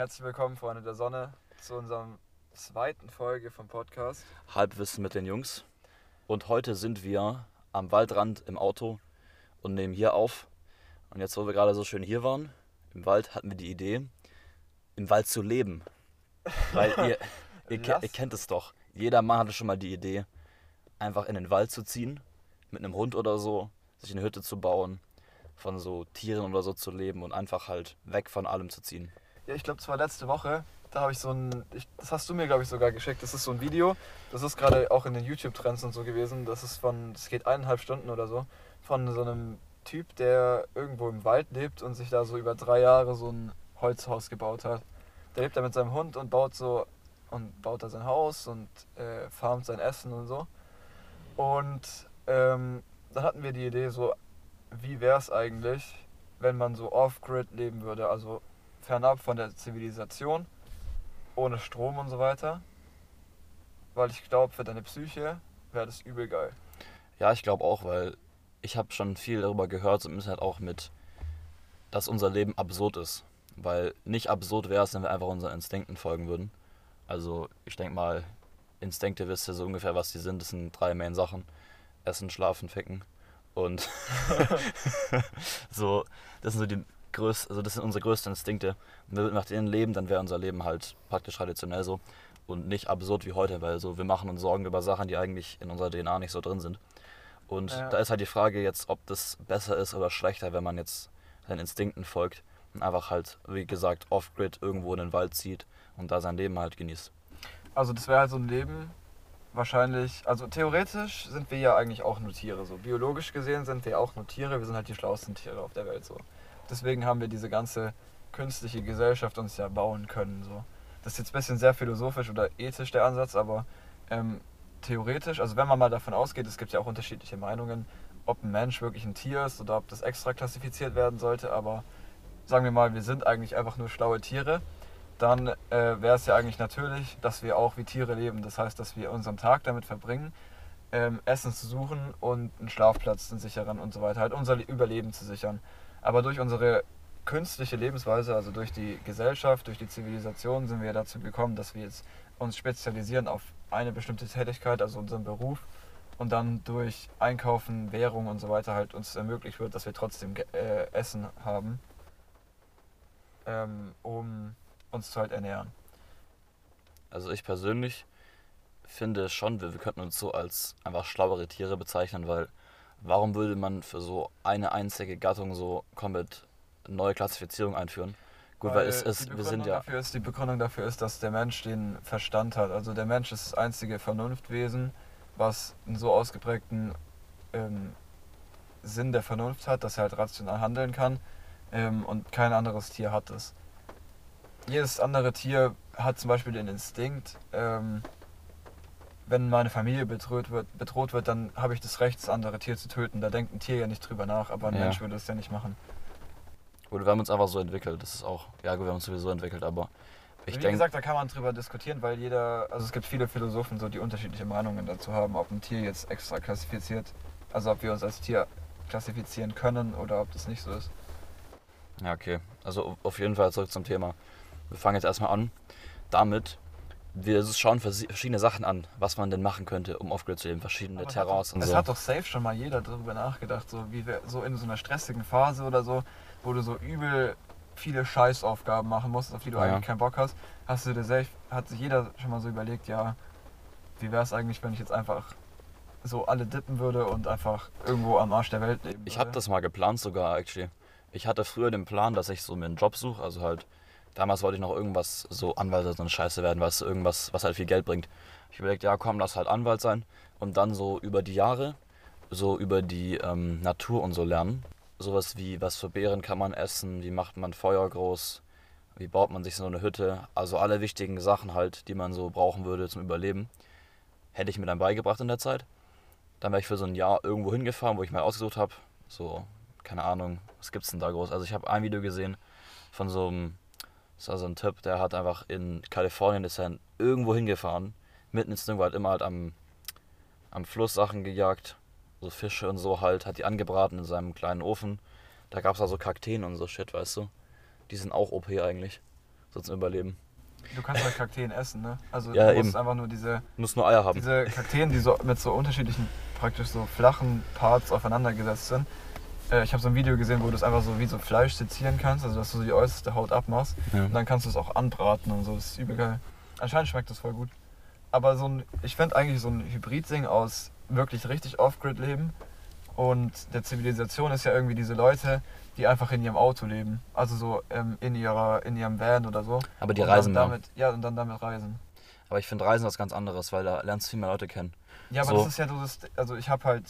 Herzlich willkommen, Freunde der Sonne, zu unserem zweiten Folge vom Podcast. Halbwissen mit den Jungs. Und heute sind wir am Waldrand im Auto und nehmen hier auf. Und jetzt, wo wir gerade so schön hier waren, im Wald, hatten wir die Idee, im Wald zu leben. Weil ihr, ihr, Lass- ihr kennt es doch. Jeder Mann hatte schon mal die Idee, einfach in den Wald zu ziehen, mit einem Hund oder so, sich eine Hütte zu bauen, von so Tieren oder so zu leben und einfach halt weg von allem zu ziehen. Ja, ich glaube, es war letzte Woche, da habe ich so ein, ich, das hast du mir, glaube ich, sogar geschickt. Das ist so ein Video, das ist gerade auch in den YouTube-Trends und so gewesen. Das ist von, das geht eineinhalb Stunden oder so, von so einem Typ, der irgendwo im Wald lebt und sich da so über drei Jahre so ein Holzhaus gebaut hat. Der lebt da mit seinem Hund und baut so, und baut da sein Haus und äh, farmt sein Essen und so. Und ähm, dann hatten wir die Idee so, wie wäre es eigentlich, wenn man so off-grid leben würde, also fernab von der Zivilisation, ohne Strom und so weiter. Weil ich glaube, für deine Psyche wäre das übel geil. Ja, ich glaube auch, weil ich habe schon viel darüber gehört, im Internet auch mit, dass unser Leben absurd ist. Weil nicht absurd wäre es, wenn wir einfach unseren Instinkten folgen würden. Also ich denke mal, Instinkte wisst ihr so ungefähr, was die sind. Das sind drei Main Sachen. Essen, schlafen, ficken. Und so, das sind so die größten, also das sind unsere größten Instinkte. Und wenn wir nach denen leben, dann wäre unser Leben halt praktisch traditionell so. Und nicht absurd wie heute, weil so wir machen uns Sorgen über Sachen, die eigentlich in unserer DNA nicht so drin sind. Und Ja. da ist halt die Frage jetzt, ob das besser ist oder schlechter, wenn man jetzt seinen Instinkten folgt und einfach halt, wie gesagt, off-grid irgendwo in den Wald zieht und da sein Leben halt genießt. Also das wäre halt so ein Leben, wahrscheinlich, also theoretisch sind wir ja eigentlich auch nur Tiere. So biologisch gesehen sind wir auch nur Tiere, wir sind halt die schlauesten Tiere auf der Welt so. Deswegen haben wir diese ganze künstliche Gesellschaft uns ja bauen können. So. Das ist jetzt ein bisschen sehr philosophisch oder ethisch der Ansatz, aber ähm, theoretisch, also wenn man mal davon ausgeht, es gibt ja auch unterschiedliche Meinungen, ob ein Mensch wirklich ein Tier ist oder ob das extra klassifiziert werden sollte, aber sagen wir mal, wir sind eigentlich einfach nur schlaue Tiere, dann äh, wäre es ja eigentlich natürlich, dass wir auch wie Tiere leben. Das heißt, dass wir unseren Tag damit verbringen, ähm, Essen zu suchen und einen Schlafplatz, einen sicheren und so weiter, halt unser Überleben zu sichern. Aber durch unsere künstliche Lebensweise, also durch die Gesellschaft, durch die Zivilisation, sind wir dazu gekommen, dass wir jetzt uns spezialisieren auf eine bestimmte Tätigkeit, also unseren Beruf, und dann durch Einkaufen, Währung und so weiter halt uns ermöglicht wird, dass wir trotzdem äh, Essen haben, ähm, um uns zu halt ernähren. Also ich persönlich finde schon, wir, wir könnten uns so als einfach schlauere Tiere bezeichnen, weil warum würde man für so eine einzige Gattung so komplett neue Klassifizierung einführen? Gut, weil, es, die es wir Begründung sind ja, Dafür ist, die Begründung dafür ist, dass der Mensch den Verstand hat. Also der Mensch ist das einzige Vernunftwesen, was einen so ausgeprägten ähm, Sinn der Vernunft hat, dass er halt rational handeln kann. Ähm, und kein anderes Tier hat es. Jedes andere Tier hat zum Beispiel den Instinkt, ähm, wenn meine Familie bedroht wird, bedroht wird, dann habe ich das Recht, das andere Tier zu töten. Da denkt ein Tier ja nicht drüber nach, aber ein Ja. Mensch würde es ja nicht machen. gut, wir haben uns einfach so entwickelt. Das ist auch, ja wir haben uns sowieso entwickelt, aber ich Wie denke, gesagt, da kann man drüber diskutieren, weil jeder, also es gibt viele Philosophen, so die unterschiedliche Meinungen dazu haben, ob ein Tier jetzt extra klassifiziert, also ob wir uns als Tier klassifizieren können oder ob das nicht so ist. ja okay, also auf jeden Fall zurück zum Thema. Wir fangen jetzt erstmal an damit, wir schauen verschiedene Sachen an, was man denn machen könnte, um off-grid zu leben, verschiedene Aber es Terrains und Es so. hat doch safe schon mal jeder darüber nachgedacht, so wie wir, so in so einer stressigen Phase oder so, wo du so übel viele Scheißaufgaben machen musst, auf die du Ja. eigentlich keinen Bock hast, hast du dir safe, hat sich jeder schon mal so überlegt, ja, wie wäre es eigentlich, wenn ich jetzt einfach so alle dippen würde und einfach irgendwo am Arsch der Welt leben Ich würde. habe das mal geplant sogar, actually. Ich hatte früher den Plan, dass ich so mir einen Job suche, also halt, damals wollte ich noch irgendwas, so Anwalt oder so eine Scheiße werden, was irgendwas, was halt viel Geld bringt. Ich überlegt, ja komm, lass halt Anwalt sein und dann so über die Jahre, so über die ähm, Natur und so lernen. Sowas wie, was für Beeren kann man essen, wie macht man Feuer groß, wie baut man sich so eine Hütte, also alle wichtigen Sachen halt, die man so brauchen würde zum Überleben, hätte ich mir dann beigebracht in der Zeit. Dann wäre ich für so ein Jahr irgendwo hingefahren, wo ich mal ausgesucht habe. So, keine Ahnung, was gibt's denn da groß? Also ich habe ein Video gesehen von so einem, das war so ein Typ, der hat einfach in Kalifornien ist er irgendwo hingefahren, mitten ins Nirgendwo, hat immer halt am, am Fluss Sachen gejagt, so Fische und so halt, hat die angebraten in seinem kleinen Ofen. Da gab's da so Kakteen und so Shit, weißt du? Die sind auch OP eigentlich. so zum Überleben. Du kannst halt Kakteen essen, ne? Also Ja, du musst eben. einfach nur diese, Du musst nur Eier haben. diese Kakteen, die so mit so unterschiedlichen, praktisch so flachen Parts aufeinander gesetzt sind. Äh, ich habe so ein Video gesehen, wo du es einfach so wie so Fleisch sezieren kannst, also dass du so die äußerste Haut abmachst. Ja. Und dann kannst du es auch anbraten und so. Das ist übel geil. Anscheinend schmeckt das voll gut. Aber so ein, ich fände eigentlich so ein Hybrid-Ding aus wirklich richtig Off-Grid-Leben und der Zivilisation ist ja irgendwie diese Leute, die einfach in ihrem Auto leben. Also so ähm, in, ihrer, in ihrem Van oder so. Aber die und reisen damit, Ja, und dann damit reisen. Aber ich finde Reisen was ganz anderes, weil da lernst du viel mehr Leute kennen. Ja, aber So. das ist ja so das, also ich habe halt,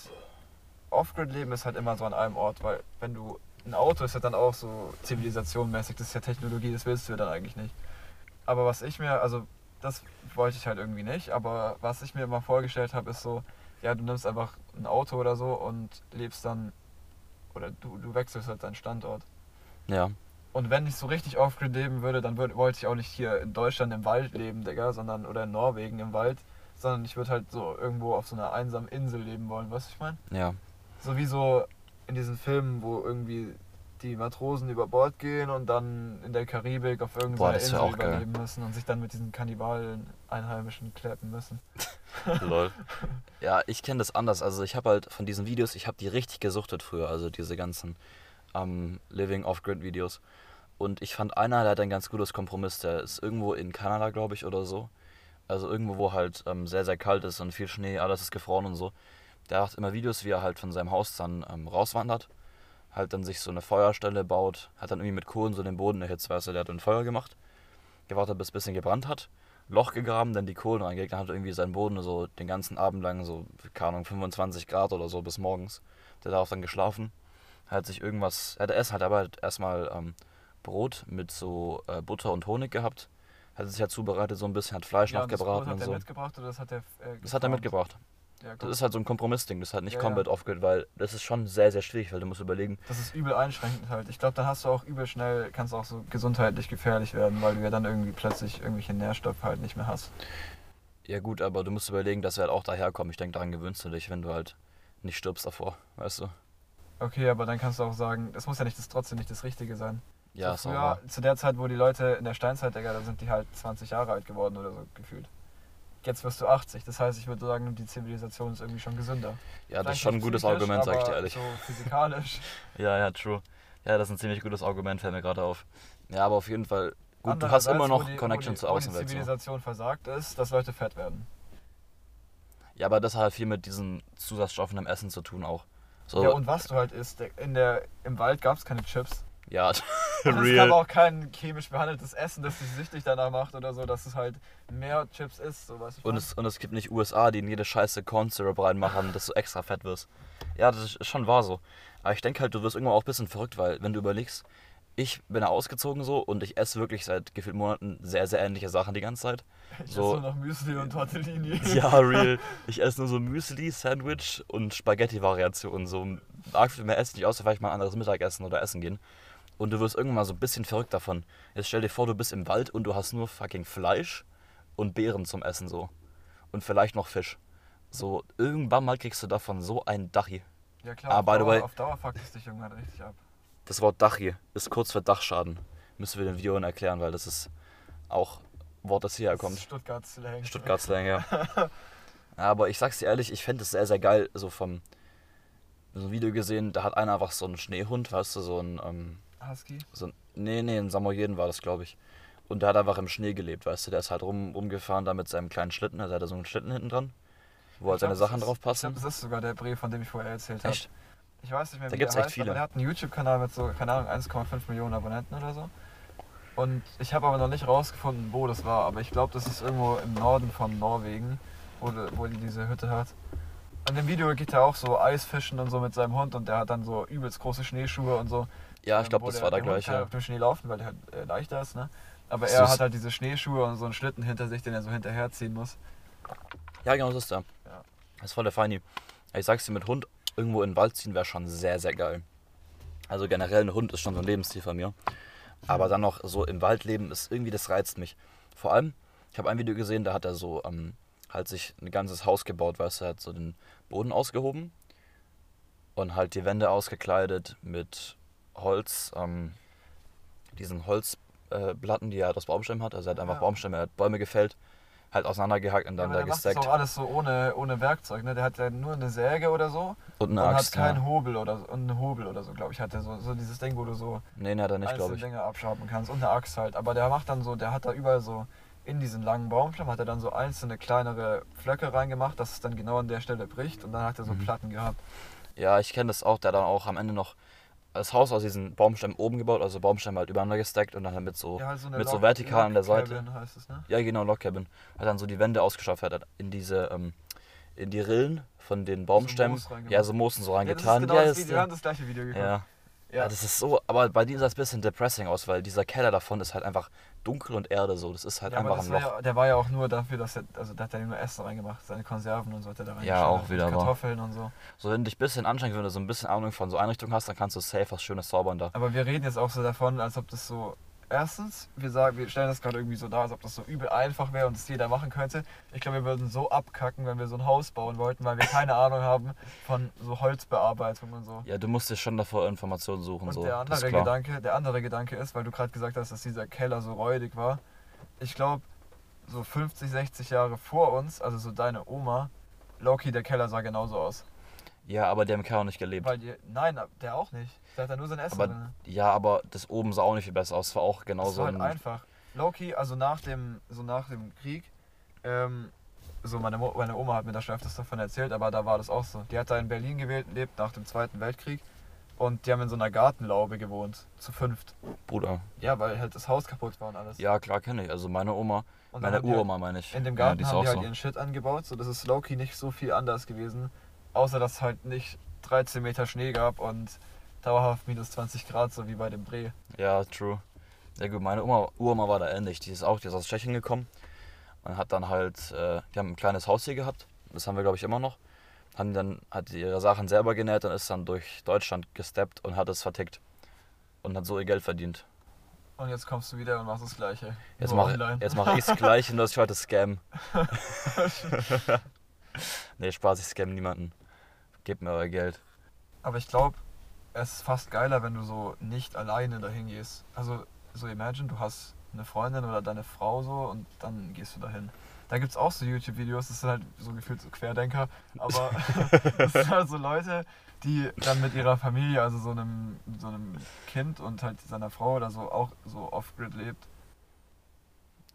Off-Grid-Leben ist halt immer so an einem Ort, weil wenn du, ein Auto ist ja dann auch so zivilisationmäßig, das ist ja Technologie, das willst du ja dann eigentlich nicht. Aber was ich mir, also das wollte ich halt irgendwie nicht, aber was ich mir immer vorgestellt habe, ist so, ja, du nimmst einfach ein Auto oder so und lebst dann, oder du, du wechselst halt deinen Standort. Ja. Und wenn ich so richtig off-grid leben würde, dann würd, wollte ich auch nicht hier in Deutschland im Wald leben, Digga, sondern, oder in Norwegen im Wald, sondern ich würde halt so irgendwo auf so einer einsamen Insel leben wollen, weißt du, ich meine? Ja. So wie so in diesen Filmen, wo irgendwie die Matrosen über Bord gehen und dann in der Karibik auf irgendeiner Insel wär auch geil. überleben müssen und sich dann mit diesen Kannibalen Einheimischen kleppen müssen. Lol. Ja, ich kenne das anders. Also ich habe halt von diesen Videos, ich habe die richtig gesuchtet früher, also diese ganzen ähm, Living Off-Grid Videos. Und ich fand einer, der hat ein ganz gutes Kompromiss. Der ist irgendwo in Kanada, glaube ich, oder so. Also irgendwo, wo halt ähm, sehr, sehr kalt ist und viel Schnee, alles ist gefroren und so. Der macht immer Videos, wie er halt von seinem Haus dann ähm, rauswandert. Halt dann sich so eine Feuerstelle baut, hat dann irgendwie mit Kohlen so den Boden erhitzt, weißt du, der hat ein Feuer gemacht, gewartet, bis es ein bisschen gebrannt hat, Loch gegraben, dann die Kohlen reingelegt, dann hat irgendwie seinen Boden so den ganzen Abend lang so, keine Ahnung, 25 Grad oder so bis morgens. Der darauf dann geschlafen, hat sich irgendwas, er hat hat aber halt erstmal ähm, Brot mit so äh, Butter und Honig gehabt, hat sich halt zubereitet so ein bisschen, hat Fleisch noch und das gebraten Brot hat und er so. mitgebracht oder das hat er äh, Das hat er mitgebracht. Ja, Das ist halt so ein Kompromissding, das ist halt nicht Ja, komplett ja. off-grid, weil das ist schon sehr, sehr schwierig, weil du musst überlegen, Das ist übel einschränkend halt. Ich glaube, dann hast du auch übel schnell, kannst auch so gesundheitlich gefährlich werden, weil du ja dann irgendwie plötzlich irgendwelche Nährstoffe halt nicht mehr hast. Ja gut, aber du musst überlegen, dass wir halt auch daherkommen. Ich denke, daran gewöhnst du dich, wenn du halt nicht stirbst davor, weißt du? Okay, aber dann kannst du auch sagen, das muss ja nicht das trotzdem nicht das Richtige sein. Ja, so früher, zu der Zeit, wo die Leute in der Steinzeit, Digga, da sind die halt 20 Jahre alt geworden oder so gefühlt. Jetzt wirst du 80. Das heißt, ich würde sagen, die Zivilisation ist irgendwie schon gesünder. Ja, das ist Vielleicht schon ein gutes Argument, sag ich dir ehrlich. So physikalisch. Ja, ja, true. Ja, das ist ein ziemlich gutes Argument, fällt mir gerade auf. Ja, aber auf jeden Fall, gut, du hast immer wo noch die, Connection wo die, zur wo Außenwelt. Die So. Zivilisation versagt ist, dass Leute fett werden. Ja, aber das hat halt viel mit diesen Zusatzstoffen im Essen zu tun auch. So, Ja, und was du halt isst, in der, im Wald gab es keine Chips. Ja, Und es gab auch kein chemisch behandeltes Essen, das dich süchtig danach macht oder so, dass es halt mehr Chips isst, so weißt du. Und es, und es gibt nicht USA, die in jede scheiße Corn Syrup reinmachen, dass du extra fett wirst. Ja, das ist schon wahr so. Aber ich denke halt, du wirst irgendwann auch ein bisschen verrückt, weil wenn du überlegst, ich bin ja ausgezogen so und ich esse wirklich seit gefühlt Monaten sehr, sehr ähnliche Sachen die ganze Zeit. ich so- esse nur noch Müsli und Tortellini. Ja, real. Ich esse nur so Müsli, Sandwich und Spaghetti-Variationen. So arg viel mehr esse ich nicht, außer vielleicht mal ein anderes Mittagessen oder essen gehen. Und du wirst irgendwann mal so ein bisschen verrückt davon. Jetzt stell dir vor, du bist im Wald und du hast nur fucking Fleisch und Beeren zum Essen so. Und vielleicht noch Fisch. So, irgendwann mal kriegst du davon so ein Dachi. Ja klar, Ah, auf, Dauer, way- auf Dauer fuckt es dich irgendwann richtig ab. Das Wort Dachi ist kurz für Dachschaden. Müssen wir den Videoen erklären, weil das ist auch Wort, das hierher kommt. Stuttgart Slang. Stuttgart Slang, ja. Aber ich sag's dir ehrlich, ich fände es sehr, sehr geil, so vom so ein Video gesehen, da hat einer einfach so einen Schneehund, weißt du, so ein, ähm, Husky? so nee, nee, ein Samoyeden war das, glaube ich. Und der hat einfach im Schnee gelebt, weißt du, der ist halt rum, rumgefahren da mit seinem kleinen Schlitten, also hat er so einen Schlitten hinten dran, wo halt seine glaub, Sachen das drauf ist- passen. Ich glaube, das ist sogar der Bre, von dem ich vorher erzählt habe. Echt? Ich weiß nicht mehr, Da wie gibt's der echt heißt, viele. aber der hat einen YouTube-Kanal mit so, keine Ahnung, 1,5 Millionen Abonnenten oder so. Und ich habe aber noch nicht rausgefunden, wo das war. Aber ich glaube, das ist irgendwo im Norden von Norwegen, wo, wo die diese Hütte hat. In dem Video geht er auch so Eisfischen und so mit seinem Hund und der hat dann so übelst große Schneeschuhe und so. Ja, Ähm, ich glaube, wo das war der Hund gleiche. kann ja. auf dem Schnee laufen, weil der halt äh, leichter ist, ne? Aber er hat halt diese Schneeschuhe und so einen Schlitten hinter sich, den er so hinterherziehen muss. Ja, genau, das ist der. Ja. Das ist voll der Feini. Ich sag's dir, mit Hund irgendwo in den Wald ziehen wäre schon sehr, sehr geil. Also generell ein Hund ist schon so ein Lebensstil von mir. Aber dann noch so im Wald leben ist irgendwie, das reizt mich. Vor allem, ich habe ein Video gesehen, da hat er so ähm, halt sich ein ganzes Haus gebaut, weißt du, er hat so den Boden ausgehoben und halt die Wände ausgekleidet mit Holz, ähm, diesen Holz, äh, die er aus Baumstämmen hat. Also er hat einfach Ja. Baumstämme, er hat Bäume gefällt, halt auseinandergehackt und Ja, dann aber da macht das gestackt. auch alles so ohne, ohne Werkzeug, ne? Der hat ja nur eine Säge oder so Und eine und Axt. hat keinen ja. Hobel oder so, und einen Hobel oder so, glaube ich, hat der so, so dieses Ding, wo du so Nee, nee, hat er nicht, einzelne glaube ich. Dinge abschaben kannst und eine Axt halt. Aber der macht dann so, der hat da überall so in diesen langen Baumstamm hat er dann so einzelne kleinere Flöcke reingemacht, dass es dann genau an der Stelle bricht und dann hat er so Mhm. Platten gehabt. Ja, ich kenne das auch. Der dann auch am Ende noch das Haus aus diesen Baumstämmen oben gebaut, also Baumstämme halt übereinander gestackt und dann halt mit so, Ja, so mit so Log- vertikal an der Seite. Heißt es, ne? Ja, genau, Log Cabin. Hat dann so die Wände ausgeschafft, hat in diese, ähm, in die Rillen von den Baumstämmen, reingemacht. ja, so Moosen so Ja, das ist reingetan. genau Ja, das Video, wir haben das gleiche Video geguckt. ja. Ja, das ist so, aber bei dir sah es ein bisschen depressing aus, weil dieser Keller davon ist halt einfach dunkel und Erde so. Das ist halt Ja, einfach ein war Loch. ja, der war ja auch nur dafür, dass er, also da hat er nur Essen reingemacht, seine Konserven und so hat er da reingeschnitten. Ja, auch wieder. Kartoffeln und so. So, wenn du dich ein bisschen anstrengst, wenn du so ein bisschen Ahnung von so Einrichtungen hast, dann kannst du safe was Schönes zaubern da. Aber wir reden jetzt auch so davon, als ob das so. Erstens, wir sagen, wir stellen das gerade irgendwie so dar, als ob das so übel einfach wäre und es jeder machen könnte. Ich glaube, wir würden so abkacken, wenn wir so ein Haus bauen wollten, weil wir keine Ahnung haben von so Holzbearbeitung und so. Ja, du musst dir schon davor Informationen suchen. Und so. der andere. Gedanke, der andere Gedanke ist, weil du gerade gesagt hast, dass dieser Keller so räudig war. Ich glaube, so 50, 60 Jahre vor uns, also so deine Oma, Loki, der Keller sah genauso aus. Ja, aber die haben im Keller nicht gelebt. Die, nein, der auch nicht. Der hat da nur sein Essen Aber drin. ja, aber das oben sah auch nicht viel besser aus. Es war auch Das genauso war halt ein. einfach. Loki, also nach dem, so nach dem Krieg, ähm, so meine, Mo meine Oma hat mir da schon öfters davon erzählt, aber da war das auch so. Die hat da in Berlin gewählt, lebt nach dem Zweiten Weltkrieg und die haben in so einer Gartenlaube gewohnt, zu fünft. Bruder. Ja, weil halt das Haus kaputt war und alles. Ja, klar kenne ich. Also meine Oma, und meine die halt- Uroma meine ich. In dem ja, Garten die ist haben die halt so. ihren Shit angebaut, so das ist Loki nicht so viel anders gewesen, außer dass es halt nicht 13 Meter Schnee gab und dauerhaft minus 20 Grad, so wie bei dem Dreh. Ja, true. Ja gut, meine Oma, Uroma war da ähnlich. Die ist auch, die ist aus Tschechien gekommen und hat dann halt, äh, die haben ein kleines Haus hier gehabt. Das haben wir glaube ich immer noch. Haben dann, hat ihre Sachen selber genäht und ist dann durch Deutschland gesteppt und hat es vertickt. Und hat so ihr Geld verdient. Und jetzt kommst du wieder und machst das Gleiche. Jetzt nur mache mach ich es gleich und das ist heute Scam. nee, Spaß, ich scam niemanden. Gebt mir euer Geld. Aber ich glaube, es ist fast geiler, wenn du so nicht alleine dahin gehst. Also, so imagine, du hast eine Freundin oder deine Frau so und dann gehst du dahin. Da gibt es auch so YouTube-Videos, das sind halt so gefühlt so Querdenker, aber das sind halt so Leute, die dann mit ihrer Familie, also so einem, so einem Kind und halt seiner Frau oder so auch so off-grid lebt.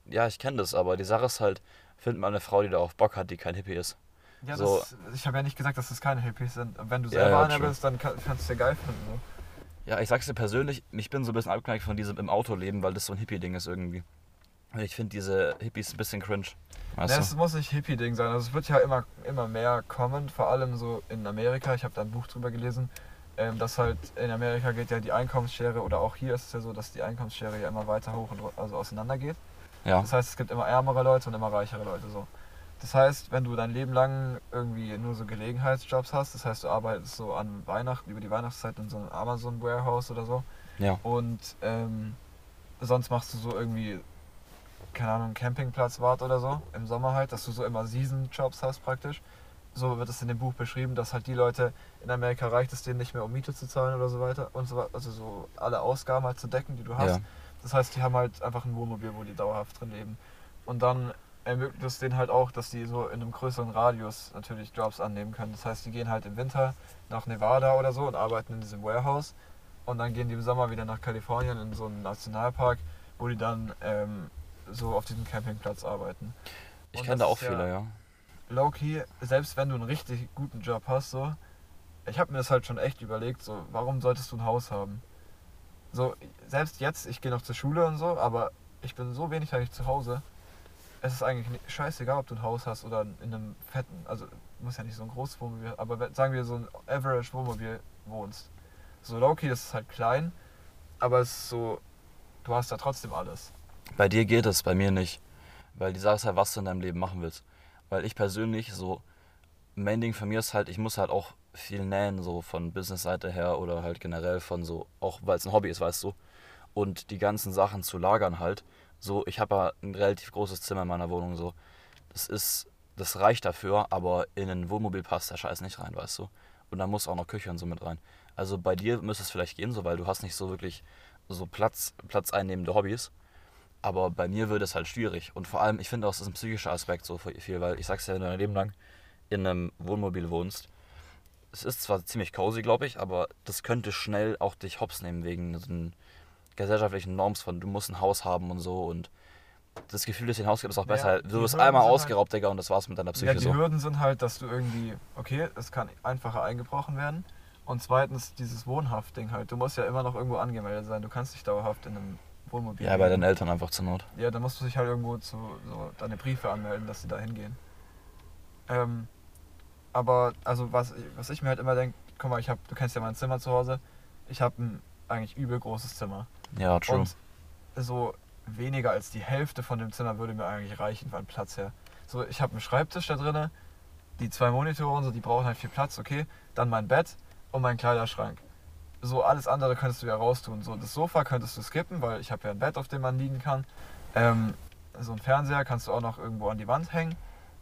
Ja, ich kenne das, aber die Sache ist halt, find mal eine Frau, die da auf Bock hat, die kein Hippie ist. Ja, So. das, ich habe ja nicht gesagt, dass das keine Hippies sind. Wenn du selber ja, einer true. bist, dann kann, kannst du es ja geil finden. So. Ja, ich sag's dir persönlich, ich bin so ein bisschen abgeneigt von diesem im Auto leben, weil das so ein Hippie-Ding ist irgendwie. Ich finde diese Hippies ein bisschen cringe. Weißt du? es muss nicht Hippie-Ding sein. Also es wird ja immer, immer mehr kommen, vor allem so in Amerika. Ich habe da ein Buch drüber gelesen, ähm, dass halt in Amerika geht ja die Einkommensschere oder auch hier ist es ja so, dass die Einkommensschere ja immer weiter hoch und also auseinander geht. Ja. Das heißt, es gibt immer ärmere Leute und immer reichere Leute so. Das heißt, wenn du dein Leben lang irgendwie nur so Gelegenheitsjobs hast, das heißt, du arbeitest so an Weihnachten, über die Weihnachtszeit in so einem Amazon Warehouse oder so Ja. und ähm, sonst machst du so irgendwie, keine Ahnung, Campingplatzwart oder so im Sommer halt, dass du so immer Season-Jobs hast praktisch. So wird es in dem Buch beschrieben, dass halt die Leute in Amerika reicht es denen nicht mehr, um Miete zu zahlen oder so weiter und so weiter, also so alle Ausgaben halt zu decken, die du hast. Ja. Das heißt, die haben halt einfach ein Wohnmobil, wo die dauerhaft drin leben. Und dann ermöglicht es denen halt auch, dass die so in einem größeren Radius natürlich Jobs annehmen können. Das heißt, die gehen halt im Winter nach Nevada oder so und arbeiten in diesem Warehouse. Und dann gehen die im Sommer wieder nach Kalifornien in so einen Nationalpark, wo die dann ähm, so auf diesem Campingplatz arbeiten. Ich kenne da auch viele, ja. Low-key, selbst wenn du einen richtig guten Job hast, so, ich habe mir das halt schon echt überlegt, so, warum solltest du ein Haus haben? So, selbst jetzt, ich gehe noch zur Schule und so, aber ich bin so wenig eigentlich zu Hause. Es ist eigentlich scheißegal, ob du ein Haus hast oder in einem fetten, also muss ja nicht so ein großes Wohnmobil, aber sagen wir so ein Average Wohnmobil wohnst. So das ist halt klein, aber es ist so, du hast da trotzdem alles. Bei dir geht es, bei mir nicht. Weil die Sache ist halt, was du in deinem Leben machen willst. Weil ich persönlich so, Main Ding für mir ist halt, ich muss halt auch viel nähen, so von Business-Seite her oder halt generell von so, auch weil es ein Hobby ist, weißt du. Und die ganzen Sachen zu lagern halt. So, ich habe ja ein relativ großes Zimmer in meiner Wohnung, so. Das ist, das reicht dafür, aber in ein Wohnmobil passt der Scheiß nicht rein, weißt du. Und da muss auch noch Küche und so mit rein. Also bei dir müsste es vielleicht gehen, so, weil du hast nicht so wirklich so Platz, Platz einnehmende Hobbys. Aber bei mir wird es halt schwierig. Und vor allem, ich finde auch, es ist ein psychischer Aspekt so viel, weil ich sag's ja, wenn du dein Leben lang in einem Wohnmobil wohnst, es ist zwar ziemlich cozy, glaube ich, aber das könnte schnell auch dich hops nehmen wegen diesen gesellschaftlichen Norms von, du musst ein Haus haben und so und das Gefühl, dass dir ein Haus gibt, ist auch Ja, besser. die Du wirst einmal halt- ausgeraubt, Digga, und das war's mit deiner Psyche Ja, die so. Hürden sind halt, dass du irgendwie, okay, es kann einfacher eingebrochen werden. Und zweitens dieses Wohnhaft-Ding halt. Du musst ja immer noch irgendwo angemeldet sein. Du kannst nicht dauerhaft in einem Wohnmobil. Ja, bei deinen Eltern einfach zur Not. Ja, dann musst du dich halt irgendwo zu so deine Briefe anmelden, dass sie da hingehen. Ähm, aber also was, was ich mir halt immer denke, guck mal, ich hab, du kennst ja mein Zimmer zu Hause. Ich habe ein eigentlich übel großes Zimmer. Ja, true. Und so weniger als die Hälfte von dem Zimmer würde mir eigentlich reichen von Platz her. So, ich habe einen Schreibtisch da drinne, die zwei Monitore und so, die brauchen halt viel Platz, okay. Dann mein Bett und mein Kleiderschrank. So, alles andere könntest du ja raustun. So, das Sofa könntest du skippen, weil ich habe ja ein Bett, auf dem man liegen kann. Ähm, so ein Fernseher kannst du auch noch irgendwo an die Wand hängen.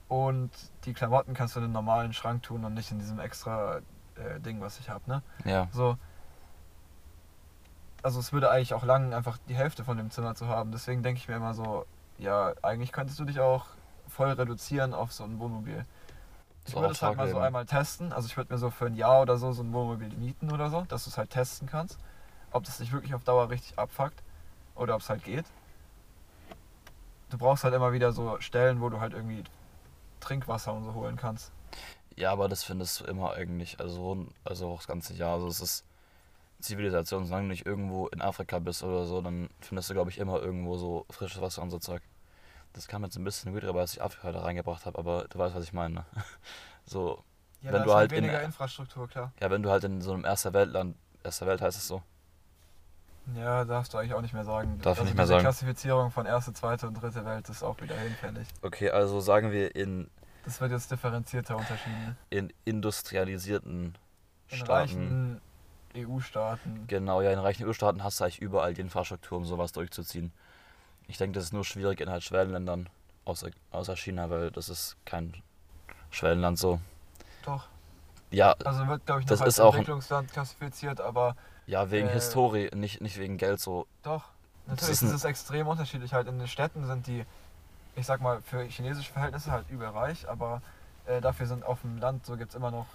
Und die Klamotten kannst du in den normalen Schrank tun und nicht in diesem extra äh, Ding, was ich habe, ne? ja. So. Also es würde eigentlich auch langen, einfach die Hälfte von dem Zimmer zu haben. Deswegen denke ich mir immer so, ja, eigentlich könntest du dich auch voll reduzieren auf so ein Wohnmobil. Ich würde es halt mal so einmal testen. Also ich würde mir so für ein Jahr oder so so ein Wohnmobil mieten oder so, dass du es halt testen kannst. Ob das dich wirklich auf Dauer richtig abfuckt oder ob es halt geht. Du brauchst halt immer wieder so Stellen, wo du halt irgendwie Trinkwasser und so holen kannst. Ja, aber das findest du immer eigentlich, also, also auch das ganze Jahr. Also es ist Zivilisation, solange du nicht irgendwo in Afrika bist oder so, dann findest du, glaube ich, immer irgendwo so frisches Wasser und so Zeug. Das kam jetzt ein bisschen weird, als ich Afrika da reingebracht habe, aber du weißt, was ich meine. ne? So, Ja, Wenn du ist halt in- weniger Infrastruktur, klar. ja, wenn du halt in so einem erster Weltland, erster Welt heißt es so. Ja, darfst du eigentlich auch nicht mehr sagen. Darf ich also nicht mehr sagen. Klassifizierung von erste, zweite und dritte Welt ist auch wieder hinfällig. Okay, also sagen wir in, Das wird jetzt differenzierter unterschieden. in industrialisierten In Staaten. reichen EU-Staaten. Genau, ja, in reichen EU-Staaten hast du eigentlich überall die Infrastruktur, um sowas durchzuziehen. Ich denke, das ist nur schwierig in halt Schwellenländern, außer, außer China, weil das ist kein Schwellenland so. Doch. Ja, Also wird, glaube ich, Das als ist auch Entwicklungsland klassifiziert, aber ja, wegen Äh, Historie, nicht, nicht wegen Geld so. doch. Das Natürlich ist ist ein- es extrem unterschiedlich. Halt in den Städten sind die, ich sag mal, für chinesische Verhältnisse halt überreich, aber äh, dafür sind auf dem Land, so gibt es immer noch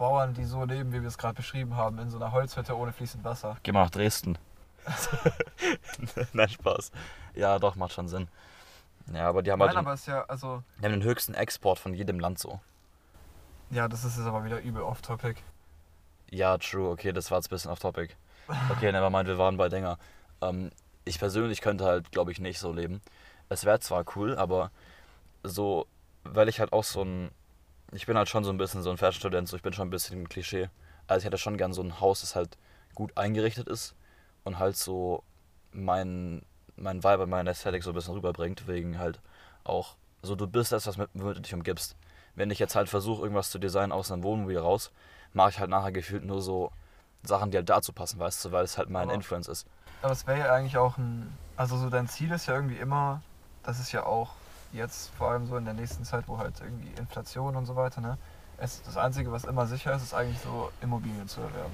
Bauern, die so leben, wie wir es gerade beschrieben haben, in so einer Holzhütte ohne fließend Wasser. Geh mal nach Dresden. Nein, Spaß. Ja, doch, macht schon Sinn. Ja, aber die haben halt Nein, den, aber ist ja, also, die haben den höchsten Export von jedem Land so. ja, das ist jetzt aber wieder übel off-topic. Ja, true, okay, das war jetzt ein bisschen off-topic. Okay, nevermind, wir waren bei Dinger. Ähm, ich persönlich könnte halt, glaube ich, nicht so leben. Es wäre zwar cool, aber so, weil ich halt auch so ein, ich bin halt schon so ein bisschen so ein Fashion-Student, so ich bin schon ein bisschen ein Klischee. Also ich hätte schon gern so ein Haus, das halt gut eingerichtet ist und halt so mein, mein Vibe, meine Ästhetik so ein bisschen rüberbringt, wegen halt auch, so du bist das, was mit, womit du dich umgibst. Wenn ich jetzt halt versuche, irgendwas zu designen aus einem Wohnmobil raus, mache ich halt nachher gefühlt nur so Sachen, die halt dazu passen, weißt du, weil es halt mein Aber- Influence ist. Aber es wäre ja eigentlich auch ein. Also so dein Ziel ist ja irgendwie immer, das ist ja auch jetzt vor allem so in der nächsten Zeit, wo halt irgendwie Inflation und so weiter, ne? Es, das Einzige, was immer sicher ist, ist eigentlich so Immobilien zu erwerben.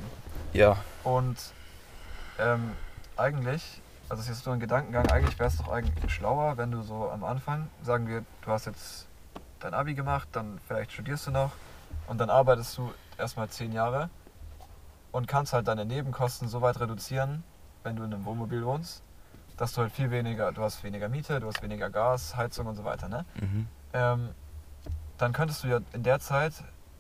Ja. Und ähm, eigentlich, also es ist jetzt nur ein Gedankengang, eigentlich wäre es doch eigentlich schlauer, wenn du so am Anfang, sagen wir, du hast jetzt dein Abi gemacht, dann vielleicht studierst du noch und dann arbeitest du erstmal zehn Jahre und kannst halt deine Nebenkosten so weit reduzieren, wenn du in einem Wohnmobil wohnst, dass du halt viel weniger, du hast weniger Miete, du hast weniger Gas, Heizung und so weiter, ne? Mhm. ähm, dann könntest du ja in der Zeit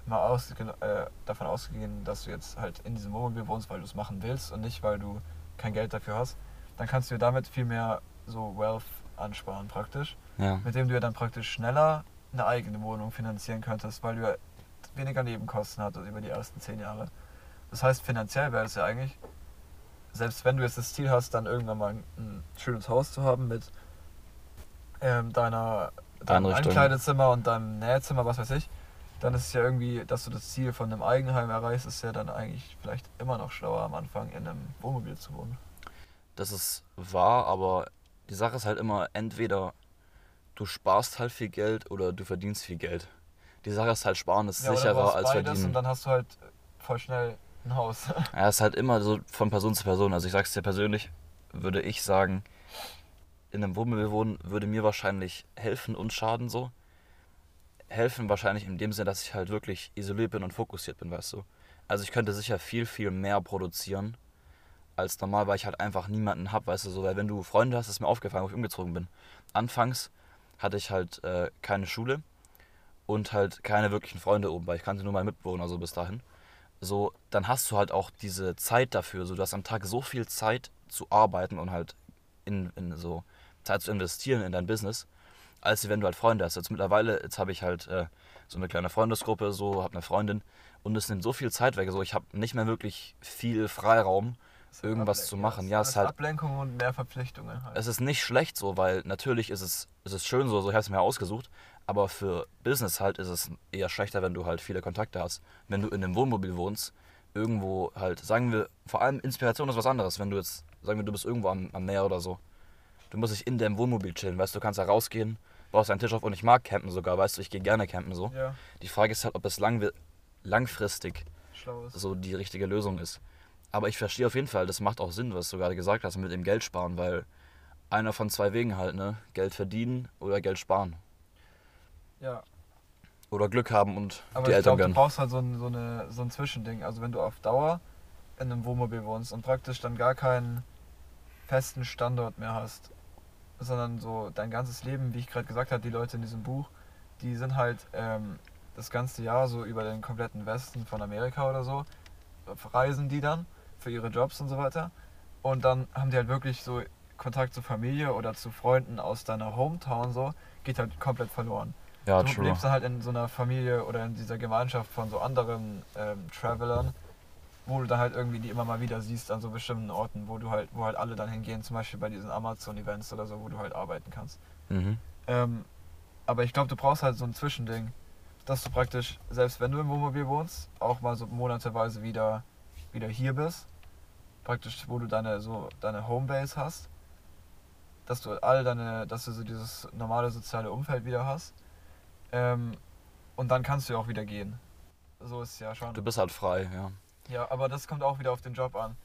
mal aus, äh, davon ausgehen, dass du jetzt halt in diesem Wohnmobil wohnst, weil du es machen willst und nicht, weil du kein Geld dafür hast. Dann kannst du dir damit viel mehr so Wealth ansparen praktisch, Ja. mit dem du ja dann praktisch schneller eine eigene Wohnung finanzieren könntest, weil du ja weniger Nebenkosten hattest über die ersten zehn Jahre. Das heißt, finanziell wäre es ja eigentlich, selbst wenn du jetzt das Ziel hast, dann irgendwann mal ein, schönes Haus zu haben mit ähm, deiner, deinem. Ankleidezimmer und deinem Nähzimmer, was weiß ich, dann ist es ja irgendwie, dass du das Ziel von einem Eigenheim erreichst, ist ja dann eigentlich vielleicht immer noch schlauer am Anfang in einem Wohnmobil zu wohnen. Das ist wahr, aber die Sache ist halt immer, entweder du sparst halt viel Geld oder du verdienst viel Geld. Die Sache ist halt, sparen ist Ja, sicherer als beides verdienen. und dann hast du halt voll schnell ein Haus. Ja, es ist halt immer so von Person zu Person. Also ich sag's dir persönlich, würde ich sagen, in einem Wohnmobil wohnen würde mir wahrscheinlich helfen und schaden so. Helfen wahrscheinlich in dem Sinne, dass ich halt wirklich isoliert bin und fokussiert bin, weißt du. Also ich könnte sicher viel, viel mehr produzieren als normal, weil ich halt einfach niemanden hab, weißt du, so, weil wenn du Freunde hast, ist mir aufgefallen, wo ich umgezogen bin. Anfangs hatte ich halt äh, keine Schule und halt keine wirklichen Freunde oben, weil ich kannte nur meinen Mitbewohner so bis dahin. So, dann hast du halt auch diese Zeit dafür, so du hast am Tag so viel Zeit zu arbeiten und halt in, in so Zeit zu investieren in dein Business, als wenn du halt Freunde hast. Jetzt mittlerweile, jetzt habe ich halt äh, so eine kleine Freundesgruppe, so, habe eine Freundin und es nimmt so viel Zeit weg, so ich habe nicht mehr wirklich viel Freiraum, irgendwas zu machen. Ja, es ist halt Ablenkung und mehr Verpflichtungen halt. es ist nicht schlecht so, weil natürlich ist es, es ist schön so, so ich habe es mir ausgesucht, aber für Business halt ist es eher schlechter, wenn du halt viele Kontakte hast. Wenn du in einem Wohnmobil wohnst, irgendwo halt, sagen wir, vor allem Inspiration ist was anderes, wenn du jetzt, sagen wir, du bist irgendwo am, am Meer oder so. Du musst dich in deinem Wohnmobil chillen, weißt du, du kannst da rausgehen, baust einen Tisch auf und ich mag campen sogar, weißt du, ich gehe gerne campen so. Ja, Die Frage ist halt, ob es lang, langfristig so die richtige Lösung ist. Aber ich verstehe auf jeden Fall, das macht auch Sinn, was du gerade gesagt hast, mit dem Geld sparen, weil einer von zwei Wegen halt, ne? Geld verdienen oder Geld sparen. Ja, Oder Glück haben und aber die ich Eltern glaube, du gönnen. brauchst halt so ein, so, eine, so ein Zwischending. Also wenn du auf Dauer in einem Wohnmobil wohnst und praktisch dann gar keinen festen Standort mehr hast, sondern so dein ganzes Leben, wie ich gerade gesagt habe, die Leute in diesem Buch, die sind halt ähm, das ganze Jahr so über den kompletten Westen von Amerika oder so, reisen die dann für ihre Jobs und so weiter. Und dann haben die halt wirklich so Kontakt zur Familie oder zu Freunden aus deiner Hometown so, geht halt komplett verloren. Ja, du true. lebst dann halt in so einer Familie oder in dieser Gemeinschaft von so anderen ähm, Travelern, wo du dann halt irgendwie die immer mal wieder siehst an so bestimmten Orten, wo du halt, wo halt alle dann hingehen, zum Beispiel bei diesen Amazon-Events oder so, wo du halt arbeiten kannst. Mhm. Ähm, aber ich glaube, du brauchst halt so ein Zwischending, dass du praktisch, selbst wenn du im Wohnmobil wohnst, auch mal so monateweise wieder, wieder hier bist. Praktisch, wo du deine, so, deine Homebase hast. Dass du all deine, dass du so dieses normale soziale Umfeld wieder hast. Ähm, und dann kannst du ja auch wieder gehen. So ist es ja schon. Du bist halt frei, ja. Ja, aber das kommt auch wieder auf den Job an.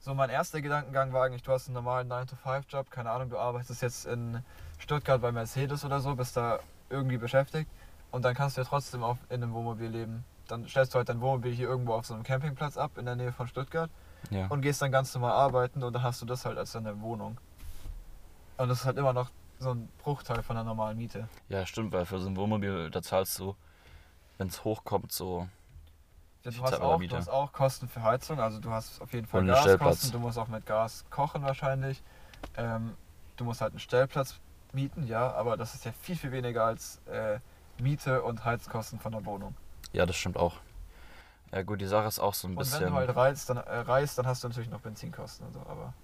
So, mein erster Gedankengang war eigentlich, du hast einen normalen 9-to-5-Job, keine Ahnung, du arbeitest jetzt in Stuttgart bei Mercedes oder so, bist da irgendwie beschäftigt und dann kannst du ja trotzdem auch in einem Wohnmobil leben. Dann stellst du halt dein Wohnmobil hier irgendwo auf so einem Campingplatz ab in der Nähe von Stuttgart ja. und gehst dann ganz normal arbeiten und dann hast du das halt als deine Wohnung. Und das ist halt immer noch so ein Bruchteil von der normalen Miete. Ja, stimmt, weil für so ein Wohnmobil, da zahlst du, wenn es hochkommt, so. Ja, du, hast auch, Miete? du hast auch Kosten für Heizung, also du hast auf jeden Fall Und. Gaskosten, du musst auch mit Gas kochen wahrscheinlich. Ähm, du musst halt einen Stellplatz mieten, ja, aber das ist ja viel, viel weniger als äh, Miete und Heizkosten von der Wohnung. Ja, das stimmt auch. Ja, gut, die Sache ist auch so ein Und wenn bisschen. du halt reist, dann, äh, reist, dann hast du natürlich noch Benzinkosten und so, aber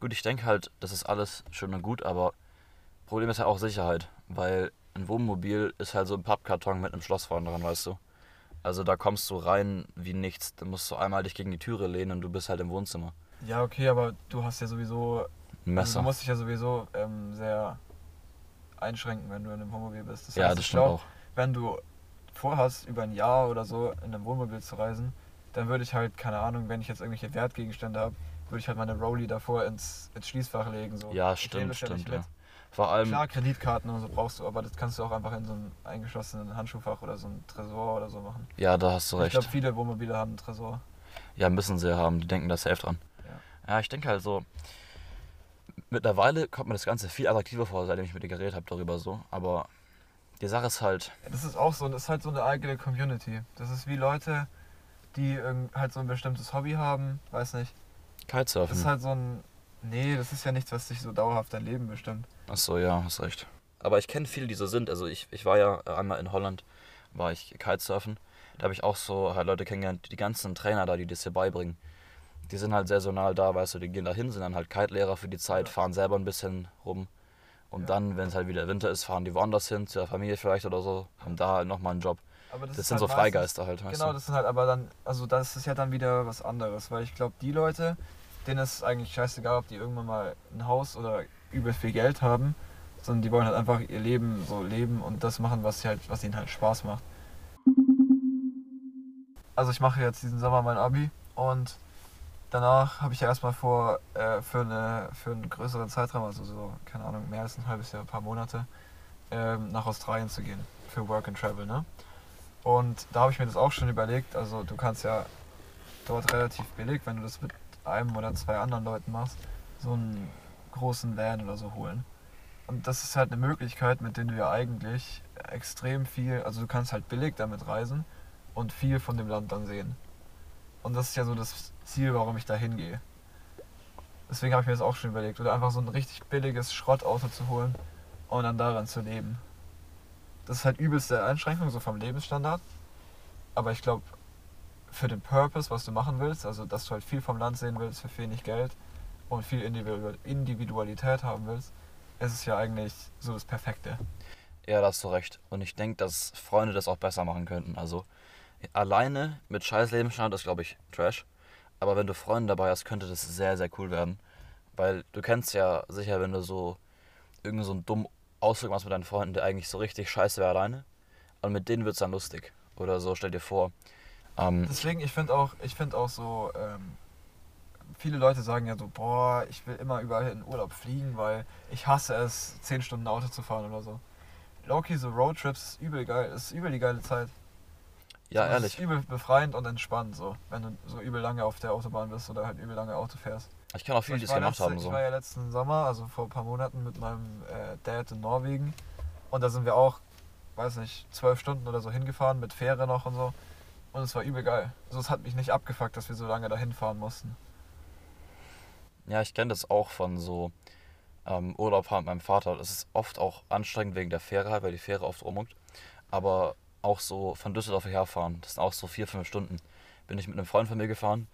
Gut, ich denke halt, das ist alles schön und gut, aber Problem ist ja auch Sicherheit, weil ein Wohnmobil ist halt so ein Pappkarton mit einem Schloss vorne dran, weißt du. Also da kommst du rein wie nichts, dann musst du einmal dich gegen die Türe lehnen und du bist halt im Wohnzimmer. ja, okay, aber du hast ja sowieso, Ein also Messer. du musst dich ja sowieso ähm, sehr einschränken, wenn du in einem Wohnmobil bist. Das ja, heißt, das ich stimmt glaub, auch. wenn du vorhast, über ein Jahr oder so in einem Wohnmobil zu reisen, dann würde ich halt, keine Ahnung, wenn ich jetzt irgendwelche Wertgegenstände habe, würde ich halt meine Rolli davor ins, ins Schließfach legen. So. Ja, Ich stimmt, ja stimmt, ja. Vor allem, Klar, Kreditkarten und so brauchst du, aber das kannst du auch einfach in so einem eingeschlossenen Handschuhfach oder so einem Tresor oder so machen. ja, da hast du Ich recht. glaube, viele Wohnmobile haben einen Tresor. Ja, müssen sie haben, die denken da safe dran. Ja, ich denke halt so, mittlerweile kommt mir das Ganze viel attraktiver vor, seitdem ich mit dir geredet habe darüber so, aber die Sache ist halt, Ja, Das ist auch so, das ist halt so eine eigene Community. Das ist wie Leute, die halt so ein bestimmtes Hobby haben, weiß nicht. Das Kitesurfen. ist halt so ein. Nee, das ist ja nichts, was dich so dauerhaft dein Leben bestimmt. Achso, ja, hast recht. Aber ich kenne viele, die so sind. Also ich, ich war ja einmal in Holland, war ich Kitesurfen. Da habe ich auch so halt Leute kennengelernt, die ganzen Trainer da, die das hier beibringen. Die sind halt saisonal da, weißt du, die gehen da hin, sind dann halt Kite-Lehrer für die Zeit, Ja. fahren selber ein bisschen rum. Und Ja. dann, wenn es halt wieder Winter ist, fahren die woanders hin, zur Familie vielleicht oder so, haben da halt nochmal einen Job. Aber Das, ist sind halt so meistens- Freigeister halt, weißt Genau, du? das sind halt aber dann, also das ist ja dann wieder was anderes, weil ich glaube, die Leute, denen ist es eigentlich scheißegal, ob die irgendwann mal ein Haus oder übel viel Geld haben, sondern die wollen halt einfach ihr Leben so leben und das machen, was halt, was ihnen halt Spaß macht. Also ich mache jetzt diesen Sommer mein Abi und danach habe ich ja erstmal vor, äh, für, eine, für einen größeren Zeitraum, also so, keine Ahnung, mehr als ein halbes Jahr, ein paar Monate, ähm, nach Australien zu gehen. Für Work and Travel, ne? Und da habe ich mir das auch schon überlegt. Also du kannst ja dort relativ billig, wenn du das mit einem oder zwei anderen Leuten machst, so einen großen Van oder so holen. Und das ist halt eine Möglichkeit, mit der du ja eigentlich extrem viel, also du kannst halt billig damit reisen und viel von dem Land dann sehen. Und das ist ja so das Ziel, warum ich da hingehe. Deswegen habe ich mir das auch schon überlegt. Oder einfach so ein richtig billiges Schrottauto zu holen und dann daran zu leben. Das ist halt übelste Einschränkung, so vom Lebensstandard. Aber ich glaube, für den Purpose, was du machen willst, also dass du halt viel vom Land sehen willst für wenig Geld und viel Individualität haben willst, ist es ja eigentlich so das Perfekte. Ja, da hast du recht. Und ich denke, dass Freunde das auch besser machen könnten. Also alleine mit scheiß Lebensstandard ist, glaube ich, Trash. Aber wenn du Freunde dabei hast, könnte das sehr, sehr cool werden. Weil du kennst ja sicher, wenn du so irgend so einen dummen Ausdruck machst mit deinen Freunden, der eigentlich so richtig scheiße wäre alleine. Und mit denen wird es dann lustig. Oder so, stell dir vor. Ähm, Deswegen, ich finde auch, ich finde auch so, ähm, viele Leute sagen ja so, boah, ich will immer überall in Urlaub fliegen, weil ich hasse es, 10 Stunden Auto zu fahren oder so. Loki, so Roadtrips ist übel geil, ist übel die geile Zeit. Ja, so, ehrlich. Ist übel befreiend und entspannt, so, wenn du so übel lange auf der Autobahn bist oder halt übel lange Auto fährst. Ich kann auch viele, die es gemacht letzte, haben. So. Ich war ja letzten Sommer, also vor ein paar Monaten, mit meinem äh, Dad in Norwegen. Und da sind wir auch, weiß nicht, zwölf Stunden oder so hingefahren, mit Fähre noch und so. Und es war übel geil. Also es hat mich nicht abgefuckt, dass wir so lange dahin fahren mussten. Ja, ich kenne das auch von so ähm, Urlaub mit meinem Vater. Das ist oft auch anstrengend wegen der Fähre halt, weil die Fähre oft rummuckt. Aber auch so von Düsseldorf herfahren, das sind auch so vier, fünf Stunden. Bin ich mit einem Freund von mir gefahren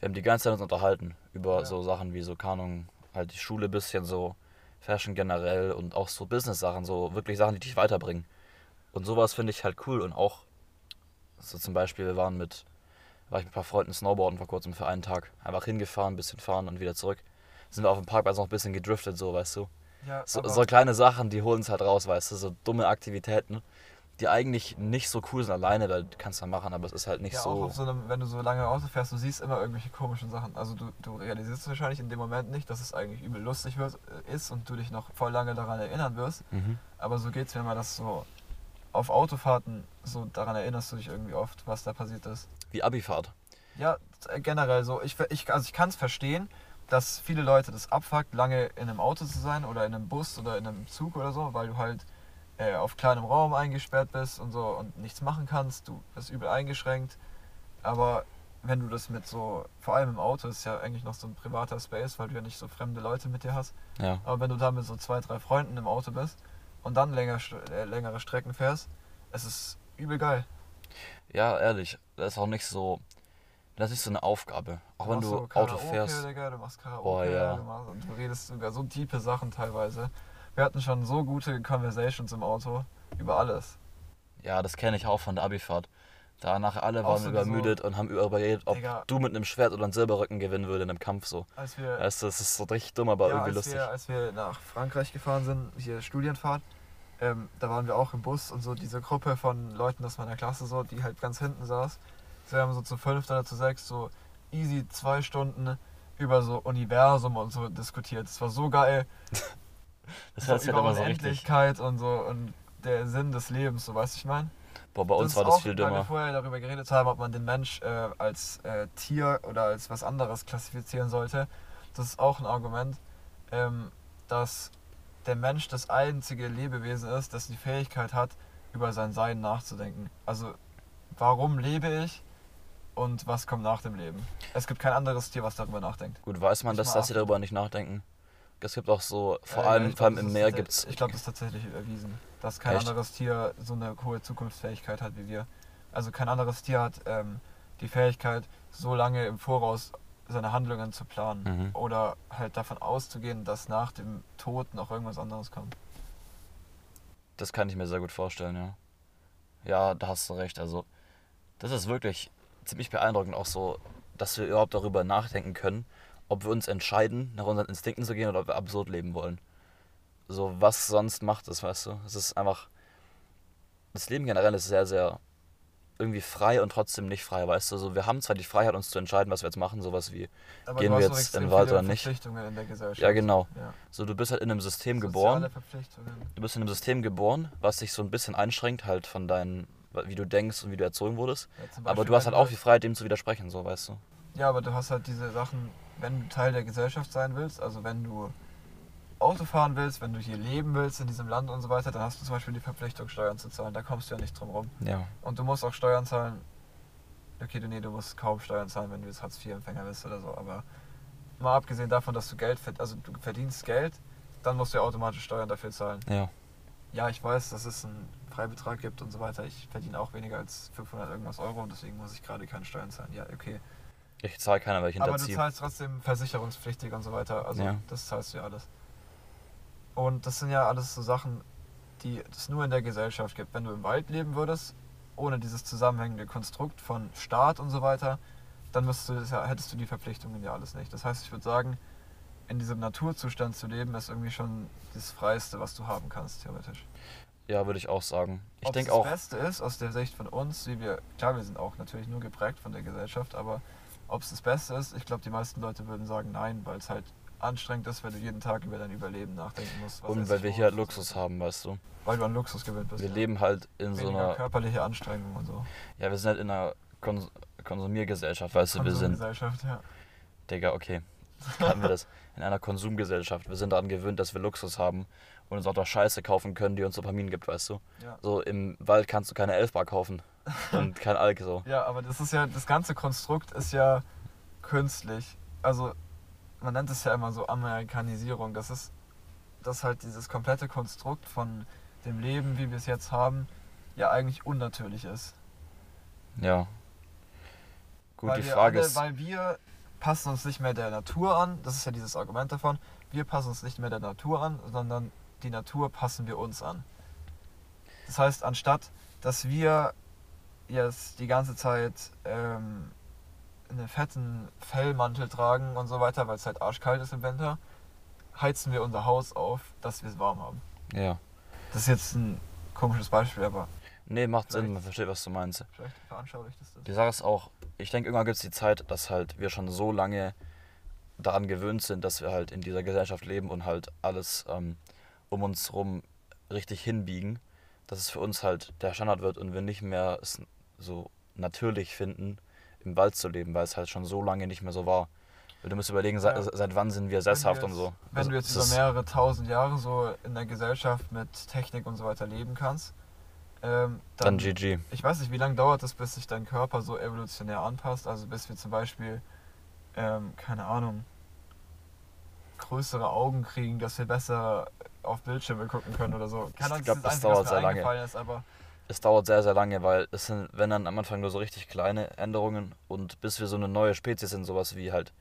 wir haben die ganze Zeit uns unterhalten über ja. so Sachen wie so Kanung, halt die Schule bisschen so, Fashion generell und auch so Business-Sachen, so wirklich Sachen, die dich weiterbringen. Und sowas finde ich halt cool und auch so zum Beispiel, wir waren mit, war ich mit ein paar Freunden Snowboarden vor kurzem für einen Tag. Einfach hingefahren, ein bisschen fahren und wieder zurück. Sind wir auf dem Parkplatz noch ein bisschen gedriftet, so, weißt du. Ja, so, so kleine Sachen, die holen es halt raus, weißt du, so dumme Aktivitäten die eigentlich nicht so cool sind alleine, weil du kannst dann machen, aber es ist halt nicht ja, so. Auch so einem, wenn du so lange Auto fährst, du siehst immer irgendwelche komischen Sachen. Also du, du realisierst wahrscheinlich in dem Moment nicht, dass es eigentlich übel lustig wird, äh, ist und du dich noch voll lange daran erinnern wirst. Mhm. Aber so geht es, wenn man das so auf Autofahrten so daran erinnerst du dich irgendwie oft, was da passiert ist. Wie Abifahrt. Ja, äh, generell so. Ich, ich, also ich kann es verstehen, dass viele Leute das abfuckt, lange in einem Auto zu sein oder in einem Bus oder in einem Zug oder so, weil du halt äh, auf kleinem Raum eingesperrt bist und so und nichts machen kannst, du bist übel eingeschränkt. Aber wenn du das mit so, vor allem im Auto, ist ja eigentlich noch so ein privater Space, weil du ja nicht so fremde Leute mit dir hast. Ja. Aber wenn du da mit so zwei, drei Freunden im Auto bist und dann länger, äh, längere Strecken fährst, es ist übel geil. Ja, ehrlich, das ist auch nicht so, das ist so eine Aufgabe. Auch wenn du so Auto fährst. Digga, du machst Karaoke, Boah, ja. du, machst, du redest sogar so tiefe Sachen teilweise. Wir hatten schon so gute Conversations im Auto über alles. Ja, das kenne ich auch von der Abifahrt. Danach alle waren so übermüdet so, und haben überredet, ob Digga, du mit einem Schwert oder einem Silberrücken gewinnen würde in einem Kampf so. Als wir, weißt du, das ist so richtig dumm, aber ja, irgendwie als lustig. Wir, als wir nach Frankreich gefahren sind, hier Studienfahrt, ähm, da waren wir auch im Bus und so diese Gruppe von Leuten aus meiner Klasse so, die halt ganz hinten saß. So, wir haben so zu fünf oder zu sechs so easy zwei Stunden über so Universum und so diskutiert. Das war so geil. Das hört sich halt immer so richtig. und so und der Sinn des Lebens, so weißt du, ich meine? Boah, bei uns das war das viel dümmer. Weil wir vorher darüber geredet haben, ob man den Mensch äh, als äh, Tier oder als was anderes klassifizieren sollte. Das ist auch ein Argument, ähm, dass der Mensch das einzige Lebewesen ist, das die Fähigkeit hat, über sein Sein nachzudenken. Also, warum lebe ich und was kommt nach dem Leben? Es gibt kein anderes Tier, was darüber nachdenkt. Gut, weiß man, dass, dass sie darüber nicht nachdenken? Es gibt auch so, vor ja, allem, vor allem im Meer gibt es. Ich glaube, das ist tatsächlich erwiesen, dass kein Echt? anderes Tier so eine hohe Zukunftsfähigkeit hat wie wir. Also kein anderes Tier hat ähm, die Fähigkeit, so lange im Voraus seine Handlungen zu planen mhm. oder halt davon auszugehen, dass nach dem Tod noch irgendwas anderes kommt. Das kann ich mir sehr gut vorstellen, ja. Ja, da hast du recht. Also, das ist wirklich ziemlich beeindruckend, auch so, dass wir überhaupt darüber nachdenken können ob wir uns entscheiden, nach unseren Instinkten zu gehen oder ob wir absurd leben wollen. So, was sonst macht es, weißt du? Es ist einfach. Das Leben generell ist sehr, sehr irgendwie frei und trotzdem nicht frei, weißt du? Also wir haben zwar die Freiheit, uns zu entscheiden, was wir jetzt machen, sowas wie, Aber Gehen wir jetzt in den Wald oder nicht? Verpflichtungen in der Gesellschaft. ja genau, Ja. so du bist halt in einem System Soziale geboren, Verpflichtungen. du bist in einem System geboren, was dich so ein bisschen einschränkt, halt von deinen, wie du denkst und wie du erzogen wurdest. Ja, Aber du hast halt auch die Freiheit, dem zu widersprechen, so, weißt du? Ja, aber du hast halt diese Sachen, wenn du Teil der Gesellschaft sein willst, also wenn du Auto fahren willst, wenn du hier leben willst in diesem Land und so weiter, dann hast du zum Beispiel die Verpflichtung, Steuern zu zahlen. Da kommst du ja nicht drum rum. Ja. Und du musst auch Steuern zahlen. Okay, du, nee, du musst kaum Steuern zahlen, wenn du jetzt Hartz-IV-Empfänger bist oder so. Aber mal abgesehen davon, dass du Geld verdienst, also du verdienst Geld, dann musst du ja automatisch Steuern dafür zahlen. Ja. Ja, ich weiß, dass es einen Freibetrag gibt und so weiter. Ich verdiene auch weniger als 500 irgendwas Euro und deswegen muss ich gerade keine Steuern zahlen. Ja, okay. Ich zahle keiner, weil ich Aber du hinterziehe. zahlst trotzdem versicherungspflichtig und so weiter. Also Ja. das zahlst du ja alles. Und das sind ja alles so Sachen, die es nur in der Gesellschaft gibt. Wenn du im Wald leben würdest, ohne dieses zusammenhängende Konstrukt von Staat und so weiter, dann du das ja, hättest du die Verpflichtungen ja alles nicht. Das heißt, ich würde sagen, in diesem Naturzustand zu leben, ist irgendwie schon das Freiste, was du haben kannst, theoretisch. Ja, würde ich auch sagen. Ich denke das auch, Beste ist, aus der Sicht von uns, wie wir, klar, wir sind auch natürlich nur geprägt von der Gesellschaft, aber ob es das Beste ist, ich glaube, die meisten Leute würden sagen nein, weil es halt anstrengend ist, weil du jeden Tag über dein Überleben nachdenken musst. und weil wir hier halt so Luxus haben, weißt du. Weil du an Luxus gewöhnt bist. Wir ja. leben halt in so Weniger einer, körperliche Anstrengung und so. ja, wir sind halt in einer Kons Konsumiergesellschaft, weißt du, wir sind, Konsumgesellschaft, ja. Digga, okay, hatten wir das, in einer Konsumgesellschaft. Wir sind daran gewöhnt, dass wir Luxus haben und uns auch noch Scheiße kaufen können, die uns Dopamin gibt, weißt du. ja. So im Wald kannst du keine Elfbar kaufen und kein Alk so. Ja, aber das ist ja, das ganze Konstrukt ist ja künstlich. Also, man nennt es ja immer so Amerikanisierung. Das ist, dass halt dieses komplette Konstrukt von dem Leben, wie wir es jetzt haben, ja eigentlich unnatürlich ist. Ja. Gut, weil die Frage alle, ist, Weil wir passen uns nicht mehr der Natur an, das ist ja dieses Argument davon, wir passen uns nicht mehr der Natur an, sondern die Natur passen wir uns an. Das heißt, anstatt dass wir jetzt die ganze Zeit ähm, einen fetten Fellmantel tragen und so weiter, weil es halt arschkalt ist im Winter, heizen wir unser Haus auf, dass wir es warm haben. ja. Das ist jetzt ein komisches Beispiel, aber Nee, macht Sinn, man versteht, was du meinst. vielleicht veranschaulicht es das. Die Sache ist auch, ich denke, irgendwann gibt es die Zeit, dass halt wir schon so lange daran gewöhnt sind, dass wir halt in dieser Gesellschaft leben und halt alles ähm, um uns rum richtig hinbiegen, dass es für uns halt der Standard wird und wir nicht mehr es so natürlich finden, im Wald zu leben, weil es halt schon so lange nicht mehr so war. Du musst überlegen, seit, Ja. seit wann sind wir sesshaft du und jetzt- so. Wenn Also, du jetzt das über mehrere tausend Jahre so in der Gesellschaft mit Technik und so weiter leben kannst, ähm, Dann dann, GG. ich weiß nicht, wie lange dauert es, bis sich dein Körper so evolutionär anpasst, also bis wir zum Beispiel, ähm, keine Ahnung, größere Augen kriegen, dass wir besser auf Bildschirme gucken können oder so. Keine Ahnung, Ich glaub, ist das was dauert sehr lange. Ist, aber Es dauert sehr, sehr lange, weil es sind, wenn dann am Anfang nur so richtig kleine Änderungen und bis wir so eine neue Spezies sind, sowas wie halt,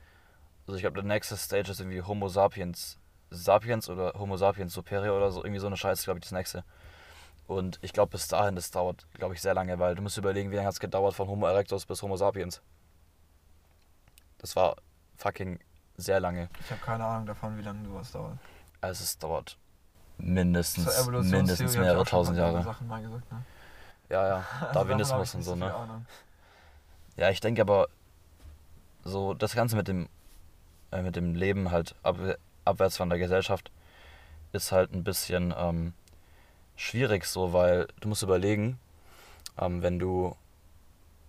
also ich glaube, der nächste Stage ist irgendwie Homo sapiens sapiens oder Homo sapiens superior oder so, irgendwie so eine Scheiße, glaube ich, das nächste. Und ich glaube, bis dahin, das dauert, glaube ich, sehr lange, weil du musst überlegen, wie lange hat es gedauert von Homo erectus bis Homo sapiens. Das war fucking sehr lange. ich habe keine Ahnung davon, wie lange sowas dauert. Also es dauert mindestens, mindestens mehrere tausend Jahre. Sachen mal gesagt, ne? Ja, ja, Also Darwinismus ich und so, ne? Ja, ich denke aber, so das Ganze mit dem, äh, mit dem Leben halt ab, abwärts von der Gesellschaft ist halt ein bisschen ähm, schwierig so, weil du musst überlegen, ähm, wenn du.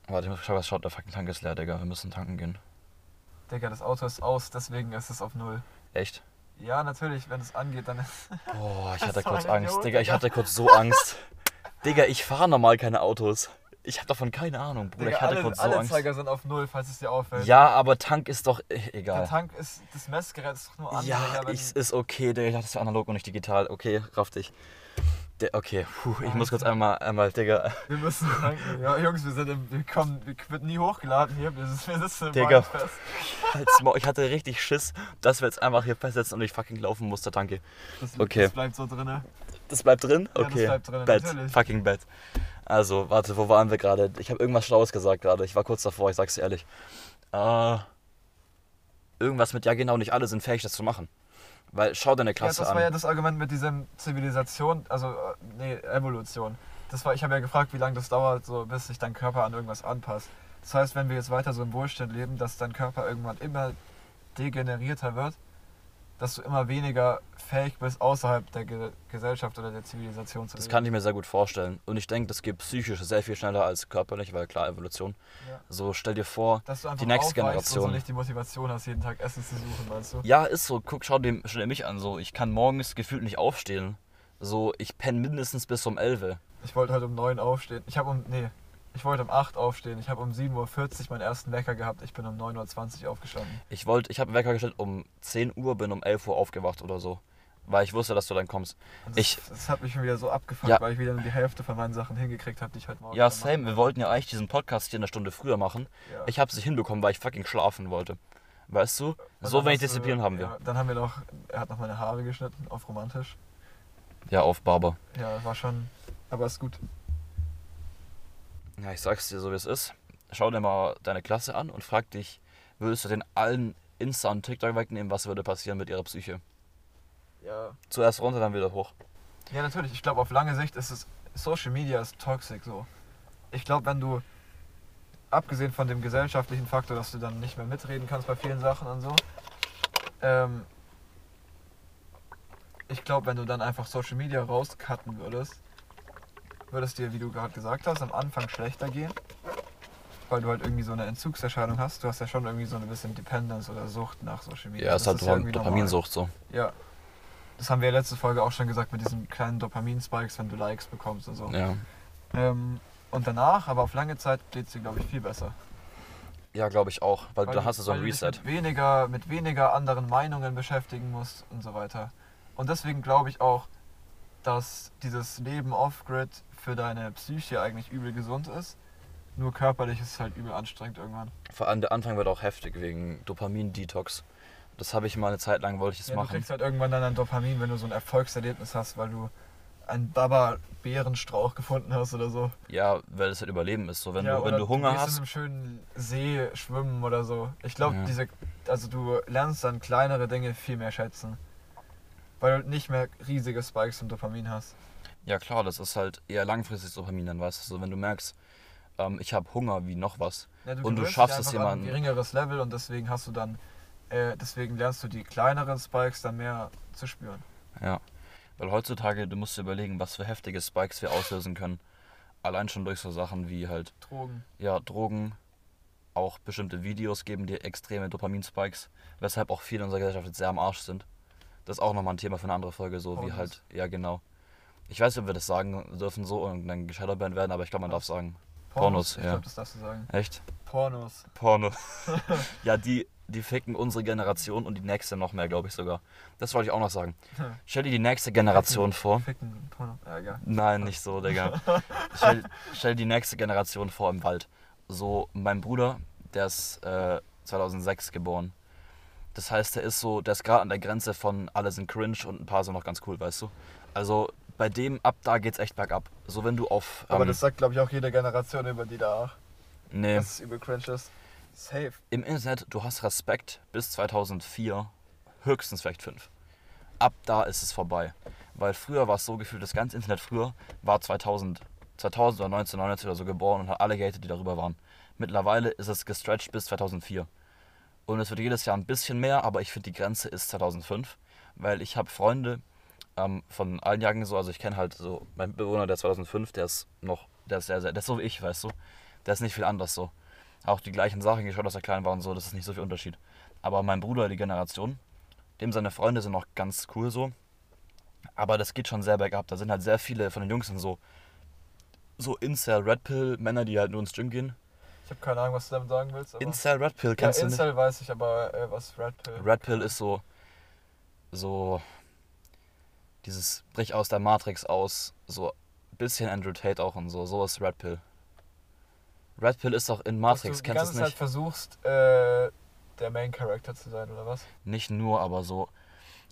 Warte, ich muss schauen, was schaut, der fucking Tank ist leer, Digga. Wir müssen tanken gehen. Digga, das Auto ist aus, deswegen ist es auf Null. Echt? Ja, natürlich, wenn es angeht, dann ist. Boah, ich hatte kurz Angst. Digga, ich hatte kurz so Angst. Digga, ich fahre normal keine Autos. Ich habe davon keine Ahnung, Bruder. Digga, ich hatte alle, kurz so alle Angst. Zeiger sind auf Null, falls es dir auffällt. Ja, aber Tank ist doch äh, Der egal. Tank ist, das Messgerät ist doch nur an. Ja, Digga, ich, ist okay, Digga. Ich dachte, das wäre analog und nicht digital. Okay, raff dich. Der, okay, puh, ich muss kurz einmal, einmal, Digga. Wir müssen tanken. Ja, Jungs, wir sind im, wir kommen, wir wird nie hochgeladen hier. Wir, sitzen im Digga. Ich hatte richtig Schiss, dass wir jetzt einfach hier festsetzen und ich fucking laufen musste, danke. Das, Okay. das bleibt so drinne. Das bleibt drin? Ja, das Okay. bleibt drin, Bett, natürlich. fucking Bett. Also, warte, wo waren wir gerade? Ich habe irgendwas Schlaues gesagt gerade. Ich war kurz davor, ich sag's dir ehrlich. Äh, irgendwas mit, ja genau, nicht alle sind fähig, das zu machen. Weil, schau deine Ja, Klasse das an. war ja das Argument mit diesem Zivilisation, also, äh, nee, Evolution. das war, ich habe ja gefragt, wie lange das dauert, so bis sich dein Körper an irgendwas anpasst. Das heißt, wenn wir jetzt weiter so im Wohlstand leben, dass dein Körper irgendwann immer degenerierter wird, dass du immer weniger fähig bist, außerhalb der Ge Gesellschaft oder der Zivilisation zu Das leben. kann ich mir sehr gut vorstellen. Und ich denke, das geht psychisch sehr viel schneller als körperlich, weil klar, Evolution. Ja. So, stell dir vor, Dass du die nächste aufweichst und so Generation. nicht die Motivation hast, jeden Tag Essen zu suchen, weißt du? Ja, ist so. Guck, schau dir, mich an. So, ich kann morgens gefühlt nicht aufstehen. So, ich penne mindestens bis um 11. Ich wollte heute um 9 aufstehen. Ich habe um, nee, ich wollte um 8 aufstehen. Ich habe um 7.40 Uhr meinen ersten Wecker gehabt. Ich bin um 9.20 Uhr aufgestanden. Ich wollte, ich habe einen Wecker gestellt um 10 Uhr, bin um 11 Uhr aufgewacht oder so. Weil ich wusste, dass du dann kommst. Das, Ich- das hat mich schon wieder so abgefuckt, Ja. weil ich wieder nur die Hälfte von meinen Sachen hingekriegt habe, die ich heute Morgen Ja, same. Wir wollten ja eigentlich diesen Podcast hier eine Stunde früher machen. Ja. Ich habe es nicht hinbekommen, weil ich fucking schlafen wollte. Weißt du? Und So wenig Disziplin haben wir. Ja, dann haben wir noch, er hat noch meine Haare geschnitten, auf romantisch. Ja, auf Barber. Ja, war schon, aber ist gut. Ja, ich sag's dir so, wie es ist. Schau dir mal deine Klasse an und frag dich, würdest du den allen Insta und TikTok wegnehmen, was würde passieren mit ihrer Psyche? Ja. Zuerst runter, dann wieder hoch. Ja, natürlich. Ich glaube, auf lange Sicht ist es, Social Media ist toxic so. Ich glaube, wenn du, abgesehen von dem gesellschaftlichen Faktor, dass du dann nicht mehr mitreden kannst bei vielen Sachen und so, ähm, ich glaube, wenn du dann einfach Social Media rauscutten würdest, würde es dir, wie du gerade gesagt hast, am Anfang schlechter gehen. Weil du halt irgendwie so eine Entzugserscheinung hast. Du hast ja schon irgendwie so ein bisschen Dependence oder Sucht nach Social Media. Ja, halt ja irgendwie normal. Dopaminsucht so. Ja. Das haben wir ja letzte Folge auch schon gesagt mit diesen kleinen Dopamin-Spikes, wenn du Likes bekommst und so. Ja. Ähm, und danach, aber auf lange Zeit, geht es dir, glaube ich, viel besser. Ja, glaube ich auch, weil, Weil da du- hast du so ein Reset. Mit weniger, mit weniger anderen Meinungen beschäftigen musst und so weiter. Und deswegen glaube ich auch, dass dieses Leben off-grid für deine Psyche eigentlich übel gesund ist. Nur körperlich ist es halt übel anstrengend irgendwann. Vor allem der Anfang wird auch heftig wegen Dopamin-Detox. Das habe ich mal eine Zeit lang, wollte ich es Ja, du machen. kriegst halt irgendwann dann ein Dopamin, wenn du so ein Erfolgserlebnis hast, weil du einen Baba-Beerenstrauch gefunden hast oder so. Ja, weil es halt Überleben ist. So, wenn, ja, du, wenn du Hunger in hast. einem schönen See schwimmen oder so. Ich glaube, Ja. diese, also du lernst dann kleinere Dinge viel mehr schätzen. Weil du nicht mehr riesige Spikes im Dopamin hast. Ja, klar, das ist halt eher langfristig Dopamin, dann weißt du. So, wenn du merkst, ähm, ich habe Hunger wie noch was. Ja, Und du schaffst es an ein jemanden- geringeres Level und deswegen hast du dann, äh, deswegen lernst du die kleineren Spikes dann mehr zu spüren. Ja. Weil heutzutage, du musst dir überlegen, was für heftige Spikes wir auslösen können. Allein schon durch so Sachen wie halt, Drogen. ja, Drogen, auch bestimmte Videos geben dir extreme Dopamin-Spikes, weshalb auch viele in unserer Gesellschaft jetzt sehr am Arsch sind. Das ist auch nochmal ein Thema für eine andere Folge, so wie Pornos. halt, ja genau. Ich weiß nicht, ob wir das sagen dürfen so und dann geshadowbanned werden, aber ich glaube, man darf sagen. Pornos, Ich ja. glaube, das darfst du sagen. Echt? Pornos. Porno. ja, die, die ficken unsere Generation und die nächste noch mehr, glaube ich sogar. Das wollte ich auch noch sagen. Stell dir die nächste Generation vor. Ficken, Porno. Ja, egal. Nein, nicht so, Digga. Stell, stell die nächste Generation vor im Wald. So, mein Bruder, der ist äh, 2006 geboren. Das heißt, der ist so, der ist gerade an der Grenze von alle sind cringe und ein paar sind noch ganz cool, weißt du? Also bei dem ab da geht's echt bergab. So wenn du auf. Aber ähm, das sagt, glaube ich, auch jede Generation über die da, nee, dass es übel cringe ist. Safe. im Internet, du hast Respekt bis 2004, höchstens vielleicht 5. Ab da ist es vorbei. Weil früher war es so gefühlt, das ganze Internet früher war 2000, 2000 oder 1999 oder so geboren und hat alle gehatet, die darüber waren. Mittlerweile ist es gestretched bis 2004. Und es wird jedes Jahr ein bisschen mehr, aber ich finde die Grenze ist 2005, weil ich habe Freunde ähm, von allen Jahren so, also ich kenne halt so, mein Bewohner der 2005, der ist noch, der ist sehr, sehr, der ist so wie ich, weißt du, der ist nicht viel anders so. Auch die gleichen Sachen geschaut, dass er klein war und so, das ist nicht so viel Unterschied. Aber mein Bruder, die Generation, dem seine Freunde sind noch ganz cool so, aber das geht schon sehr bergab. Da sind halt sehr viele von den Jungs sind so, so Incel, Red Pill, Männer, die halt nur ins Gym gehen. Ich habe keine Ahnung, was du damit sagen willst. Aber Incel, Red Pill, ja, kennst du nicht? Incel weiß ich, aber äh, was Red Pill? Red Pill ist so, so dieses Brich aus der Matrix aus, so ein bisschen Andrew Tate auch und so, so ist Red Pill. Red Pill ist auch in Matrix, kennst du es Zeit nicht? versuchst, äh, der Main Character zu sein, oder was? Nicht nur, aber so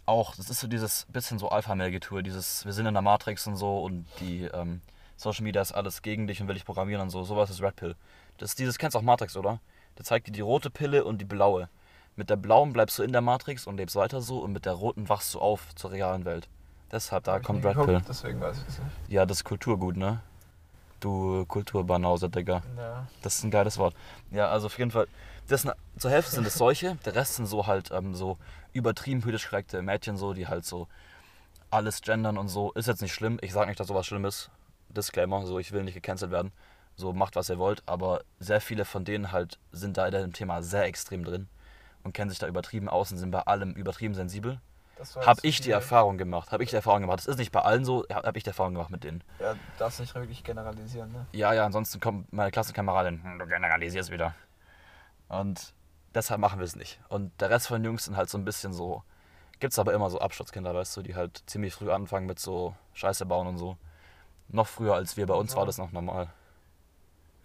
auch, das ist so dieses bisschen so Alpha-Mail-Getue, dieses, wir sind in der Matrix und so und die ähm, Social Media ist alles gegen dich und will dich programmieren und so, sowas ist Red Pill. Das ist dieses, kennst du auch Matrix, oder? Der zeigt dir die rote Pille und die blaue. Mit der blauen bleibst du in der Matrix und lebst weiter so und mit der roten wachst du auf zur realen Welt. Deshalb, da Hab kommt Red geguckt, Pill. Deswegen weiß ich es nicht. Ja, das ist Kulturgut, ne? Du Kulturbanause, Digga. Ja. Das ist ein geiles Wort. Ja, also auf jeden Fall. Das sind, zur Hälfte sind es solche, der Rest sind so halt ähm, so übertrieben politisch korrekte Mädchen, so, die halt so alles gendern und so. Ist jetzt nicht schlimm. Ich sage nicht, dass sowas schlimm ist. Disclaimer, so ich will nicht gecancelt werden. So macht was ihr wollt, aber sehr viele von denen halt sind da in dem Thema sehr extrem drin und kennen sich da übertrieben aus und sind bei allem übertrieben sensibel. Habe ich die. Erfahrung gemacht. Habe ich die Erfahrung gemacht. Das ist nicht bei allen so, habe ich die Erfahrung gemacht mit denen. Ja, darfst nicht wirklich generalisieren, ne? Ja, ja, ansonsten kommt meine Klassenkameradin, hm, du generalisierst wieder. Und deshalb machen wir es nicht. Und der Rest von den Jungs sind halt so ein bisschen so, gibt's aber immer so Absturzkinder, weißt du, die halt ziemlich früh anfangen mit so Scheiße bauen und so. Noch früher als wir, bei uns Ja. war das noch normal.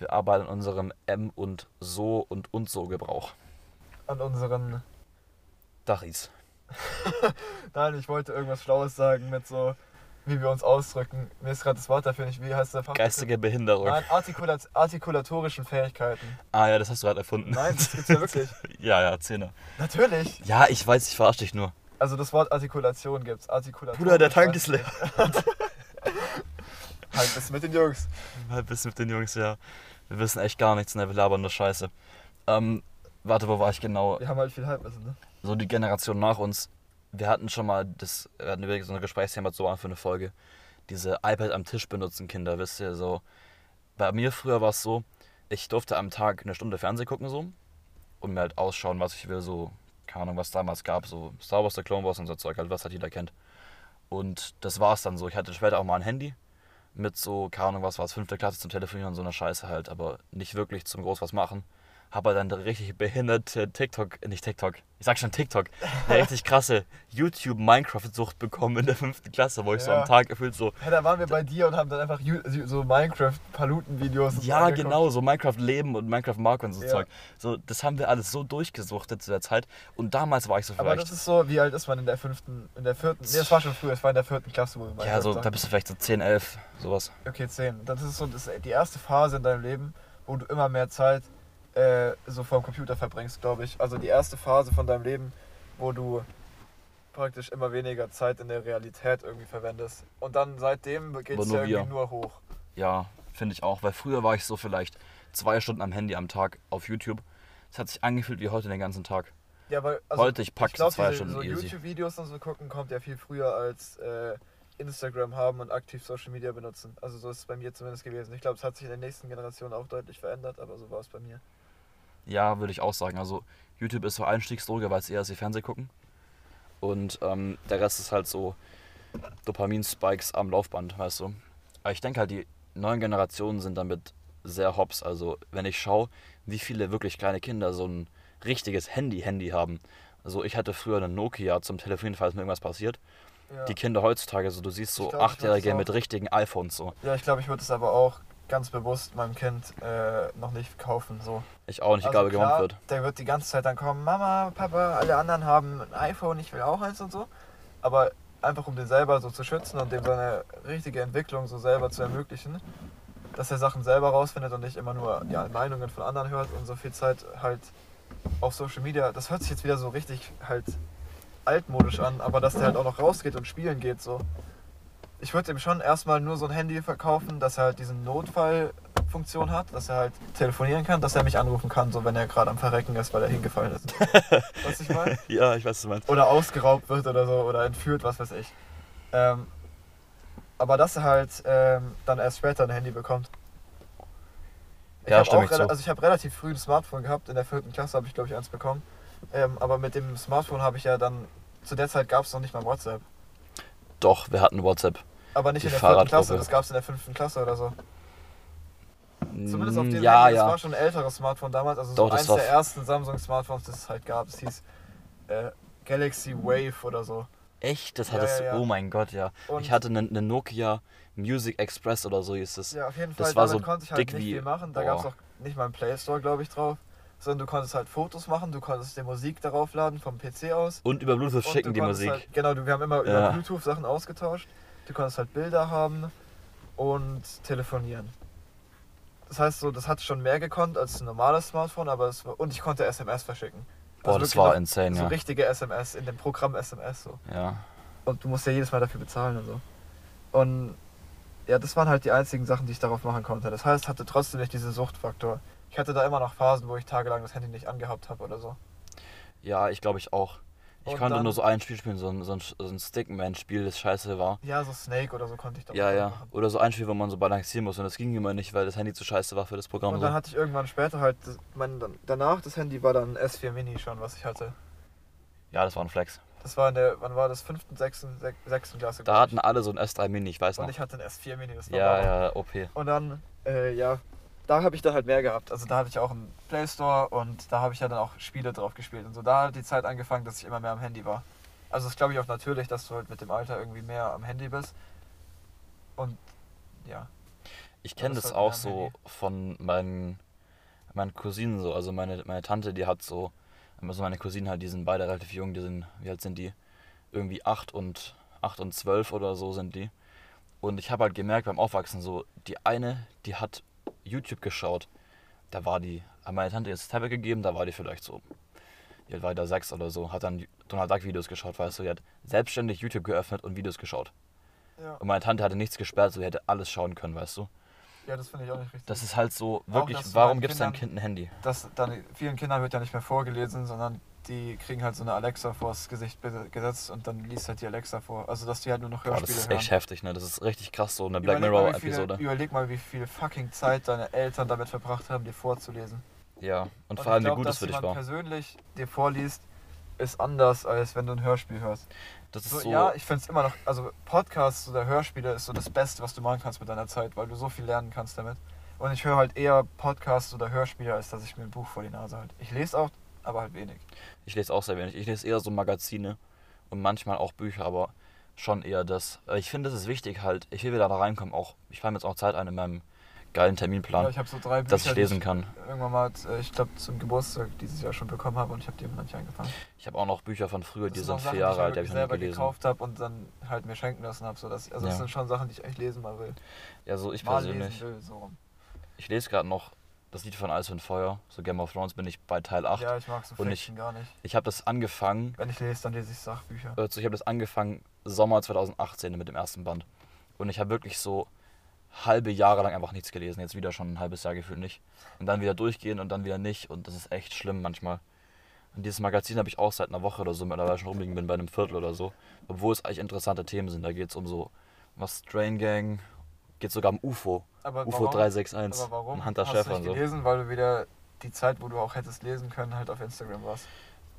Wir arbeiten in unserem M und so und und so Gebrauch. An unseren. Dachis. Nein, ich wollte irgendwas Schlaues sagen mit so, wie wir uns ausdrücken. Mir ist gerade das Wort dafür nicht. Wie heißt der Fach? Geistige Behinderung. Nein, Artikulat artikulatorischen Fähigkeiten. Ah ja, das hast du gerade erfunden. Nein, das gibt's ja wirklich. ja, ja, Zehner. Natürlich. Ja, ich weiß, ich verarsche dich nur. Also das Wort Artikulation gibt's. Artikulatorisch. Bruder, der Tank ist leer. Halt bis mit den Jungs. Mal bis mit den Jungs, ja. Wir wissen echt gar nichts, ne? Wir labern nur Scheiße. Ähm, warte, wo war ich genau? Wir haben halt viel Halbwissen, ne? So die Generation nach uns. Wir hatten schon mal das, wir hatten wirklich so ein Gesprächsthema so für eine Folge. Diese iPad am Tisch benutzen Kinder, wisst ihr, so. Bei mir früher war es so, ich durfte am Tag eine Stunde Fernsehen gucken, so. Und mir halt ausschauen, was ich will, so. Keine Ahnung, was damals gab, so Star Wars, der Clone Wars und so Zeug, halt, was halt jeder kennt. Und das war's dann so. Ich hatte später auch mal ein Handy mit so, keine Ahnung, was war es, fünfte Klasse zum Telefonieren und so eine Scheiße halt, aber nicht wirklich zum groß was machen. Habe dann eine richtig behinderte TikTok, nicht TikTok, ich sag schon TikTok, eine richtig krasse YouTube-Minecraft-Sucht bekommen in der fünften Klasse, wo ich so Ja. am Tag gefühlt so, Ja, da waren wir bei dir und haben dann einfach so Minecraft-Paluten-Videos. so ja angeguckt. genau, so Minecraft-Leben und Minecraft-Mark und so Ja. Zeug. So, das haben wir alles so durchgesuchtet zu der Zeit und damals war ich so Aber vielleicht, das ist so, wie alt ist man in der fünften, in der vierten, nee, das war schon früher, es war in der vierten Klasse, wo wir ja, so, Minecraft da bist du vielleicht so 10, 11, sowas. Okay, 10. Das ist so das die erste Phase in deinem Leben, wo du immer mehr Zeit äh, so vor dem Computer verbringst, glaube ich. Also die erste Phase von deinem Leben, wo du praktisch immer weniger Zeit in der Realität irgendwie verwendest. Und dann seitdem geht es ja irgendwie wir. nur hoch. Ja, finde ich auch, weil früher war ich so vielleicht zwei Stunden am Handy am Tag auf YouTube. Es hat sich angefühlt wie heute den ganzen Tag. Ja, weil, also, Heute, ich pack so glaub, zwei diese- Stunden so. YouTube-Videos und so gucken kommt ja viel früher als äh, Instagram haben und aktiv Social Media benutzen. Also so ist es bei mir zumindest gewesen. Ich glaube, es hat sich in der nächsten Generation auch deutlich verändert, aber so war es bei mir. Ja, würde ich auch sagen. Also YouTube ist so Einstiegsdroge, weil es eher ist wie Fernseh gucken. Und ähm, der Rest ist halt so Dopamin-Spikes am Laufband, weißt du. Aber ich denke halt, die neuen Generationen sind damit sehr hops. Also wenn ich schaue, wie viele wirklich kleine Kinder so ein richtiges Handy-Handy haben. Also ich hatte früher einen Nokia zum Telefonieren, falls mir irgendwas passiert. Ja. Die Kinder heutzutage, so du siehst so glaub, Achtjährige mit richtigen iPhones so. Ja, ich glaube, ich würde es aber auch ganz bewusst meinem Kind äh, noch nicht kaufen. So. Ich auch nicht, Also egal wie klar, wird. Der wird die ganze Zeit dann kommen, Mama, Papa, alle anderen haben ein iPhone, ich will auch eins und so. Aber einfach um den selber so zu schützen und dem seine richtige Entwicklung so selber zu ermöglichen, dass er Sachen selber rausfindet und nicht immer nur ja, Meinungen von anderen hört und so viel Zeit halt auf Social Media. Das hört sich jetzt wieder so richtig halt altmodisch an, aber dass der halt auch noch rausgeht und spielen geht so. Ich würde ihm schon erstmal nur so ein Handy verkaufen, dass er halt diesen Notfallfunktion hat, dass er halt telefonieren kann, dass er mich anrufen kann, so wenn er gerade am Verrecken ist, weil er hingefallen ist. was ich meine? Ja, ich weiß, was du meinst. Oder ausgeraubt wird oder so oder entführt, was weiß ich. Ähm, aber dass er halt ähm, dann erst später ein Handy bekommt. Ich Ja, stimme auch ich zu. Also ich habe relativ früh ein Smartphone gehabt. In der vierten Klasse habe ich glaube ich eins bekommen. Ähm, aber mit dem Smartphone habe ich ja dann zu der Zeit gab es noch nicht mal WhatsApp. Doch, wir hatten WhatsApp. Aber nicht Die in der vierten Klasse, das gab es in der fünften Klasse oder so. Zumindest auf Mm, dem ja, das ja. war schon ein älteres Smartphone damals, also Doch, so das eins war der ersten Samsung-Smartphones, das es halt gab. Es hieß äh, Galaxy Wave oder so. Echt? Das Ja, hattest ja, ja. du? Oh mein Gott, ja. Und- ich hatte einen eine Nokia Music Express oder so hieß es. Ja, auf jeden Das Fall, war damit so konnte ich halt dick nicht wie- viel machen. Da gab es auch nicht mal einen Play Store, glaube ich, drauf. Sondern du konntest halt Fotos machen, du konntest dir Musik darauf laden vom PC aus. Und über Bluetooth Und schicken die Musik. Halt, genau, wir haben immer Ja. über Bluetooth Sachen ausgetauscht. Du konntest halt Bilder haben und telefonieren. Das heißt so, das hat schon mehr gekonnt als ein normales Smartphone, aber es war, und ich konnte SMS verschicken. Boah, das wirklich war insane, So ja. richtige SMS in dem Programm SMS so. Ja. Und du musst ja jedes Mal dafür bezahlen und so. Und ja, das waren halt die einzigen Sachen, die ich darauf machen konnte. Das heißt, hatte trotzdem nicht diesen Suchtfaktor. Ich hatte da immer noch Phasen, wo ich tagelang das Handy nicht angehabt habe oder so. Ja, ich glaube ich auch. Ich Und konnte dann- nur so ein Spiel spielen, so ein, so ein, so ein Stickman-Spiel, das scheiße war. Ja, so Snake oder so konnte ich da Ja, ja. machen. Oder so ein Spiel, wo man so balancieren muss und das ging immer nicht, weil das Handy zu scheiße war für das Programm. Und So. dann hatte ich irgendwann später halt, das, mein, dann, danach das Handy war dann S4 Mini schon, was ich hatte. Ja, das war ein Flex. Das war in der, wann war das? Fünften, sechsten, sech- sechsten Klasse. Da hatten alle so ein S3 Mini, ich weiß. Und noch. ich hatte ein S4 Mini, das war Ja, ja, OP. Und dann, äh, ja, da habe ich dann halt mehr gehabt. Also da hatte ich auch einen Play Store und da habe ich ja dann auch Spiele drauf gespielt. Und so da hat die Zeit angefangen, dass ich immer mehr am Handy war. Also es ist glaube ich auch natürlich, dass du halt mit dem Alter irgendwie mehr am Handy bist. Und ja. Ich kenne das das halt auch so Handy. von meinen, meinen Cousinen so. Also meine, meine Tante, die hat so, also meine Cousinen halt, die sind beide relativ jung, die sind, wie alt sind die? Irgendwie 8 und, 8 und 12 oder so sind die. Und ich habe halt gemerkt beim Aufwachsen so, die eine, die hat YouTube geschaut. Da war die, hat meine Tante jetzt das Tablet gegeben, da war die vielleicht so, die war da 6 oder so, hat dann Donald Duck Videos geschaut, weißt du, die hat selbstständig YouTube geöffnet und Videos geschaut. Ja, Und meine Tante hatte nichts gesperrt, so die hätte alles schauen können, weißt du. ja das finde ich auch nicht richtig. Das ist halt so, wirklich, du warum gibst du deinem Kind ein Handy? dass dann vielen Kindern wird ja nicht mehr vorgelesen, sondern die kriegen halt so eine Alexa vors Gesicht gesetzt und dann liest halt die Alexa vor. Also dass die halt nur noch Boah, das Hörspiele ist hören. echt heftig, ne? Das ist richtig krass, so eine Black Mirror-Episode. Überleg mal, wie viel fucking Zeit deine Eltern damit verbracht haben, dir vorzulesen. Ja, und Und vor allem, ich wie glaub, gut es für dich war. persönlich dir vorliest, ist anders, als wenn du ein Hörspiel hörst. Das ist So, so, Ja, ich finde es immer noch, also Podcasts oder Hörspiele ist so das Beste, was du machen kannst mit deiner Zeit, weil du so viel lernen kannst damit. Und ich höre halt eher Podcasts oder Hörspiele, als dass ich mir ein Buch vor die Nase halte. Ich lese auch, aber halt wenig. ich lese auch sehr wenig. Ich lese eher so Magazine und manchmal auch Bücher, aber schon eher das. Ich finde, es ist wichtig halt, ich will wieder da reinkommen, auch, ich fahre mir jetzt auch Zeit ein in meinem geilen Terminplan, Ja, ich so drei Bücher, dass ich die lesen kann. irgendwann mal, äh, ich glaube, zum Geburtstag dieses Jahr schon bekommen habe und ich habe die immer noch nicht angefangen. Ich habe auch noch Bücher von früher, die Das sind auch Sachen, vier Jahre alt, die die habe ich ich noch selber gelesen. gekauft habe und dann halt mir schenken lassen habe. So dass, also das Ja. sind schon Sachen, die ich echt lesen mal will. Ja, so ich mal persönlich. will, so. Ich lese gerade noch das Lied von Eis und Feuer, so Game of Thrones bin ich bei Teil 8. Ja, ich mag so Und Fiction gar nicht. Ich habe das angefangen, Wenn ich lese, dann lese ich Sachbücher. Also ich habe das angefangen Sommer 2018 mit dem ersten Band. Und ich habe wirklich so halbe Jahre lang einfach nichts gelesen. Jetzt wieder schon ein halbes Jahr gefühlt nicht. Und dann wieder durchgehen und dann wieder nicht. Und das ist echt schlimm manchmal. Und dieses Magazin habe ich auch seit einer Woche oder so mittlerweile schon rumliegen bin, bei einem Viertel oder so. Obwohl es eigentlich interessante Themen sind. Da geht es um so was Strain Gang, geht sogar um UFO. Aber UFO warum, 361 aber warum Hunter hast Schäfer du nicht so. gelesen? Weil du wieder die Zeit, wo du auch hättest lesen können, halt auf Instagram warst.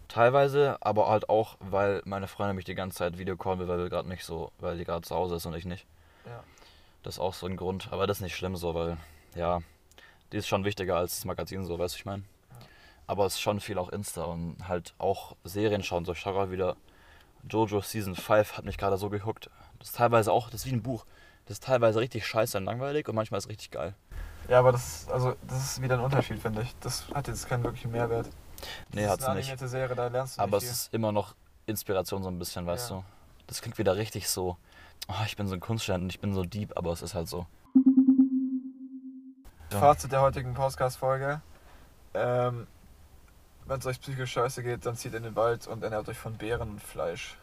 Teilweise, aber halt auch, weil meine Freundin mich die ganze Zeit Videocall will, weil wir gerade nicht so, weil die gerade zu Hause ist und ich nicht. Ja. Das ist auch so ein Grund. Aber das ist nicht schlimm so, weil, ja, die ist schon wichtiger als das Magazin, so, weißt du, ich meine. Aber es ist schon viel auch Insta und halt auch Serien schauen. So, ich schaue gerade wieder Jojo Season 5 hat mich gerade so gehuckt. Das ist teilweise auch, das ist wie ein Buch. Das ist teilweise richtig scheiße und langweilig und manchmal ist es richtig geil. Ja, aber das ist, also, das ist wieder ein Unterschied, finde ich. Das hat jetzt keinen wirklichen Mehrwert. Nee, das hat's ist eine nicht. Serie, da lernst du Aber es viel. ist immer noch Inspiration so ein bisschen, weißt Ja. du. Das klingt wieder richtig so, oh, ich bin so ein Kunststudent und ich bin so deep, aber es ist halt so. Ja. Fazit der heutigen Podcast-Folge. Ähm, Wenn es euch psychisch scheiße geht, dann zieht in den Wald und ernährt euch von Beeren und Fleisch.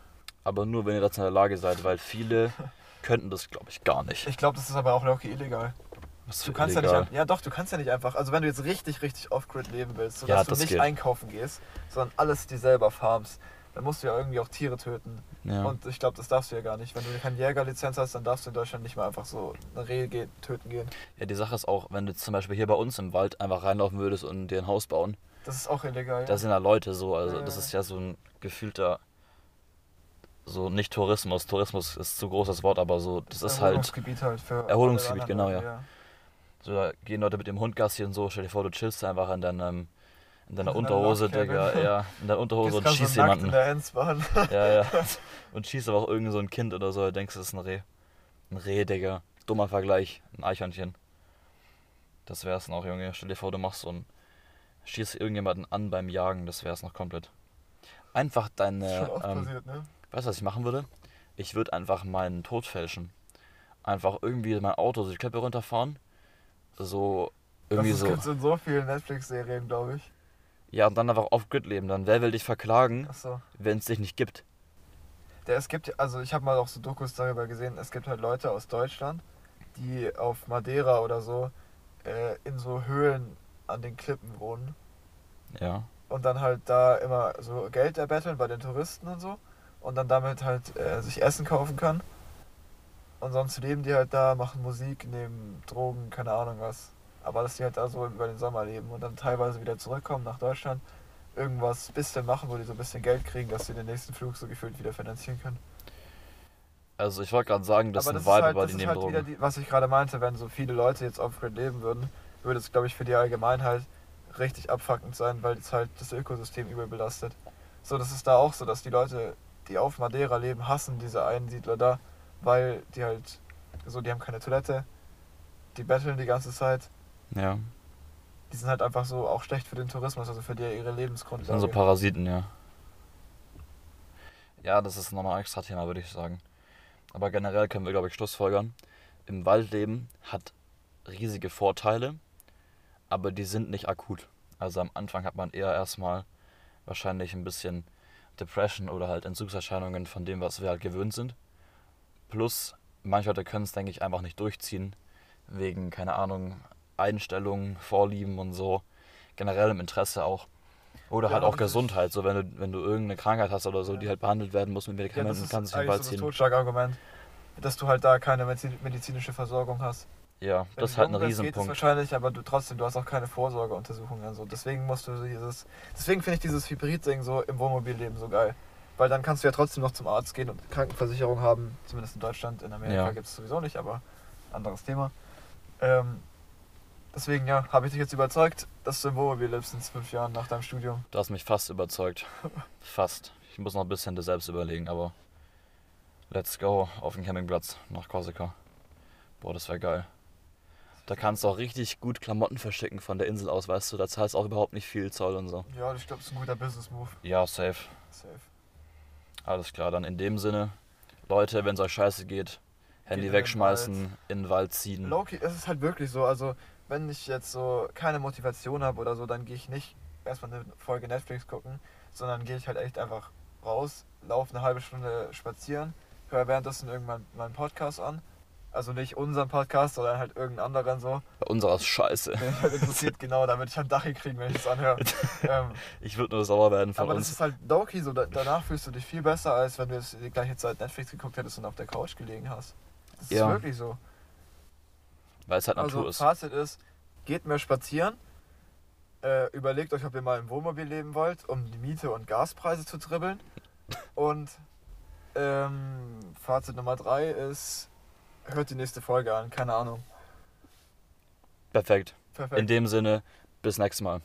Aber nur, wenn ihr dazu in der Lage seid, weil viele könnten das, glaube ich, gar nicht. Ich glaube, das ist aber auch locker illegal. Was Du kannst ja illegal. nicht, ein- ja doch, du kannst ja nicht einfach, also wenn du jetzt richtig, richtig off-grid leben willst, sodass Ja, du nicht geht. einkaufen gehst, sondern alles dir selber farmst, dann musst du ja irgendwie auch Tiere töten. Ja. Und ich glaube, das darfst du ja gar nicht. Wenn du keine Jägerlizenz hast, dann darfst du in Deutschland nicht mal einfach so eine Rehe ge- töten gehen. ja, die Sache ist auch, wenn du zum Beispiel hier bei uns im Wald einfach reinlaufen würdest und dir ein Haus bauen, Das ist auch illegal. da sind ja Leute so, also Ja, das ja. ist ja so ein gefühlter, so nicht Tourismus, Tourismus ist zu großes Wort, aber so, das ist halt, Erholungsgebiet halt für Erholungsgebiet, genau, Leute, so da gehen Leute mit dem Hund Gassi und so, stell dir vor, du chillst einfach in deinem, in deiner In deiner Unterhose, Digga, ja, in deiner Unterhose und schießt so jemanden. in der Endsbahn. Ja, ja. Und schießt aber auch irgend so ein Kind oder so, denkst du, das ist ein Reh. Ein Reh, Digga. Dummer Vergleich. Ein Eichhörnchen. Das wär's noch, Junge. Stell dir vor, du machst so ein. Schießt irgendjemanden an beim Jagen, das wär's noch komplett. Einfach Das ist schon deine. oft Ähm, passiert, ne? Weißt du, was ich machen würde? Ich würde einfach meinen Tod fälschen. Einfach irgendwie mein Auto so die Klippe runterfahren. So. Irgendwie das so. gibt in so vielen Netflix-Serien, glaube ich. Ja, und dann einfach auf Grid leben. Dann wer will dich verklagen, Achso. wenn es dich nicht gibt? Der, es gibt, also ich habe mal auch so Dokus darüber gesehen, es gibt halt Leute aus Deutschland, die auf Madeira oder so äh, in so Höhlen an den Klippen wohnen Ja. und dann halt da immer so Geld erbetteln bei den Touristen und so und dann damit halt äh, sich Essen kaufen kann. Und sonst leben die halt da, machen Musik, nehmen Drogen, keine Ahnung was. Aber dass die halt da so über den Sommer leben und dann teilweise wieder zurückkommen nach Deutschland, irgendwas bisschen machen, wo die so ein bisschen Geld kriegen, dass sie den nächsten Flug so gefühlt wieder finanzieren können. Also ich wollte gerade sagen, das Aber ist das ein ist Vibe halt, über das die halt nehmen wieder Drogen. die, was ich gerade meinte, wenn so viele Leute jetzt off-grid leben würden, würde es, glaube ich, für die Allgemeinheit richtig abfuckend sein, weil es halt das Ökosystem übel belastet. So, das ist da auch so, dass die Leute, die auf Madeira leben, hassen diese Einsiedler da, weil die halt, so, die haben keine Toilette, die betteln die ganze Zeit, Ja. die sind halt einfach so auch schlecht für den Tourismus, also für die ihre Das sind Lebensgrundlage. so Parasiten, ja. Ja, das ist nochmal ein extra Thema, würde ich sagen. Aber generell können wir, glaube ich, schlussfolgern. Im Waldleben hat riesige Vorteile, aber die sind nicht akut. Also am Anfang hat man eher erstmal wahrscheinlich ein bisschen Depression oder halt Entzugserscheinungen von dem, was wir halt gewöhnt sind. Plus, manche Leute können es, denke ich, einfach nicht durchziehen. Wegen, keine Ahnung, Einstellungen, Vorlieben und so. Generell im Interesse auch. Oder Ja, halt auch ist- Gesundheit. So, wenn du, wenn du irgendeine Krankheit hast oder so, die halt behandelt werden muss mit ja, Medikamenten, das ist kannst du Wald so das ziehen. Totschlagargument, dass du halt da keine medizi- medizinische Versorgung hast. Ja, Wenn das ist halt ein Riesenpunkt. wahrscheinlich, aber du trotzdem, du hast auch keine Vorsorgeuntersuchungen. Also deswegen musst du dieses. Deswegen finde ich dieses Hybrid-Ding so im Wohnmobilleben so geil. Weil dann kannst du ja trotzdem noch zum Arzt gehen und Krankenversicherung haben, zumindest in Deutschland, in Amerika Ja. gibt es sowieso nicht, aber anderes Thema. Ähm, deswegen ja, habe ich dich jetzt überzeugt, dass du im Wohnmobil lebst in fünf Jahren nach deinem Studium. Du hast mich fast überzeugt. Fast. Ich muss noch ein bisschen das selbst überlegen, aber let's go auf den Campingplatz nach Korsika. Boah, das wäre geil. Da kannst du auch richtig gut Klamotten verschicken von der Insel aus, weißt du, da zahlst du auch überhaupt nicht viel Zoll und so. Ja, ich glaube, das ist ein guter Business-Move. Ja, safe. Safe. Alles klar, dann in dem Sinne, Leute, wenn es euch scheiße geht, Handy in den wegschmeißen, in den Wald ziehen. Loki, es ist halt wirklich so. Also, wenn ich jetzt so keine Motivation habe oder so, dann gehe ich nicht erstmal eine Folge Netflix gucken, sondern gehe ich halt echt einfach raus, laufe eine halbe Stunde spazieren, höre währenddessen irgendwann meinen Podcast an. Also nicht unseren Podcast, sondern halt irgendeinen anderen so. Unserer ist scheiße. Mich halt interessiert, genau, damit ich halt Dachi kriegen, wenn ich das anhöre. ähm, Ich würde nur sauer werden von aber das uns. ist halt Loki, so da, danach fühlst du dich viel besser, als wenn du jetzt die gleiche Zeit Netflix geguckt hättest und auf der Couch gelegen hast. Das Ja. ist wirklich so. Weil es halt Also Natur ist. Fazit ist, geht mehr spazieren, äh, überlegt euch, ob ihr mal im Wohnmobil leben wollt, um die Miete und Gaspreise zu dribbeln. Und ähm, Fazit Nummer drei ist, hört die nächste Folge an, keine Ahnung. Perfekt. Perfekt. In dem Sinne, bis nächstes Mal.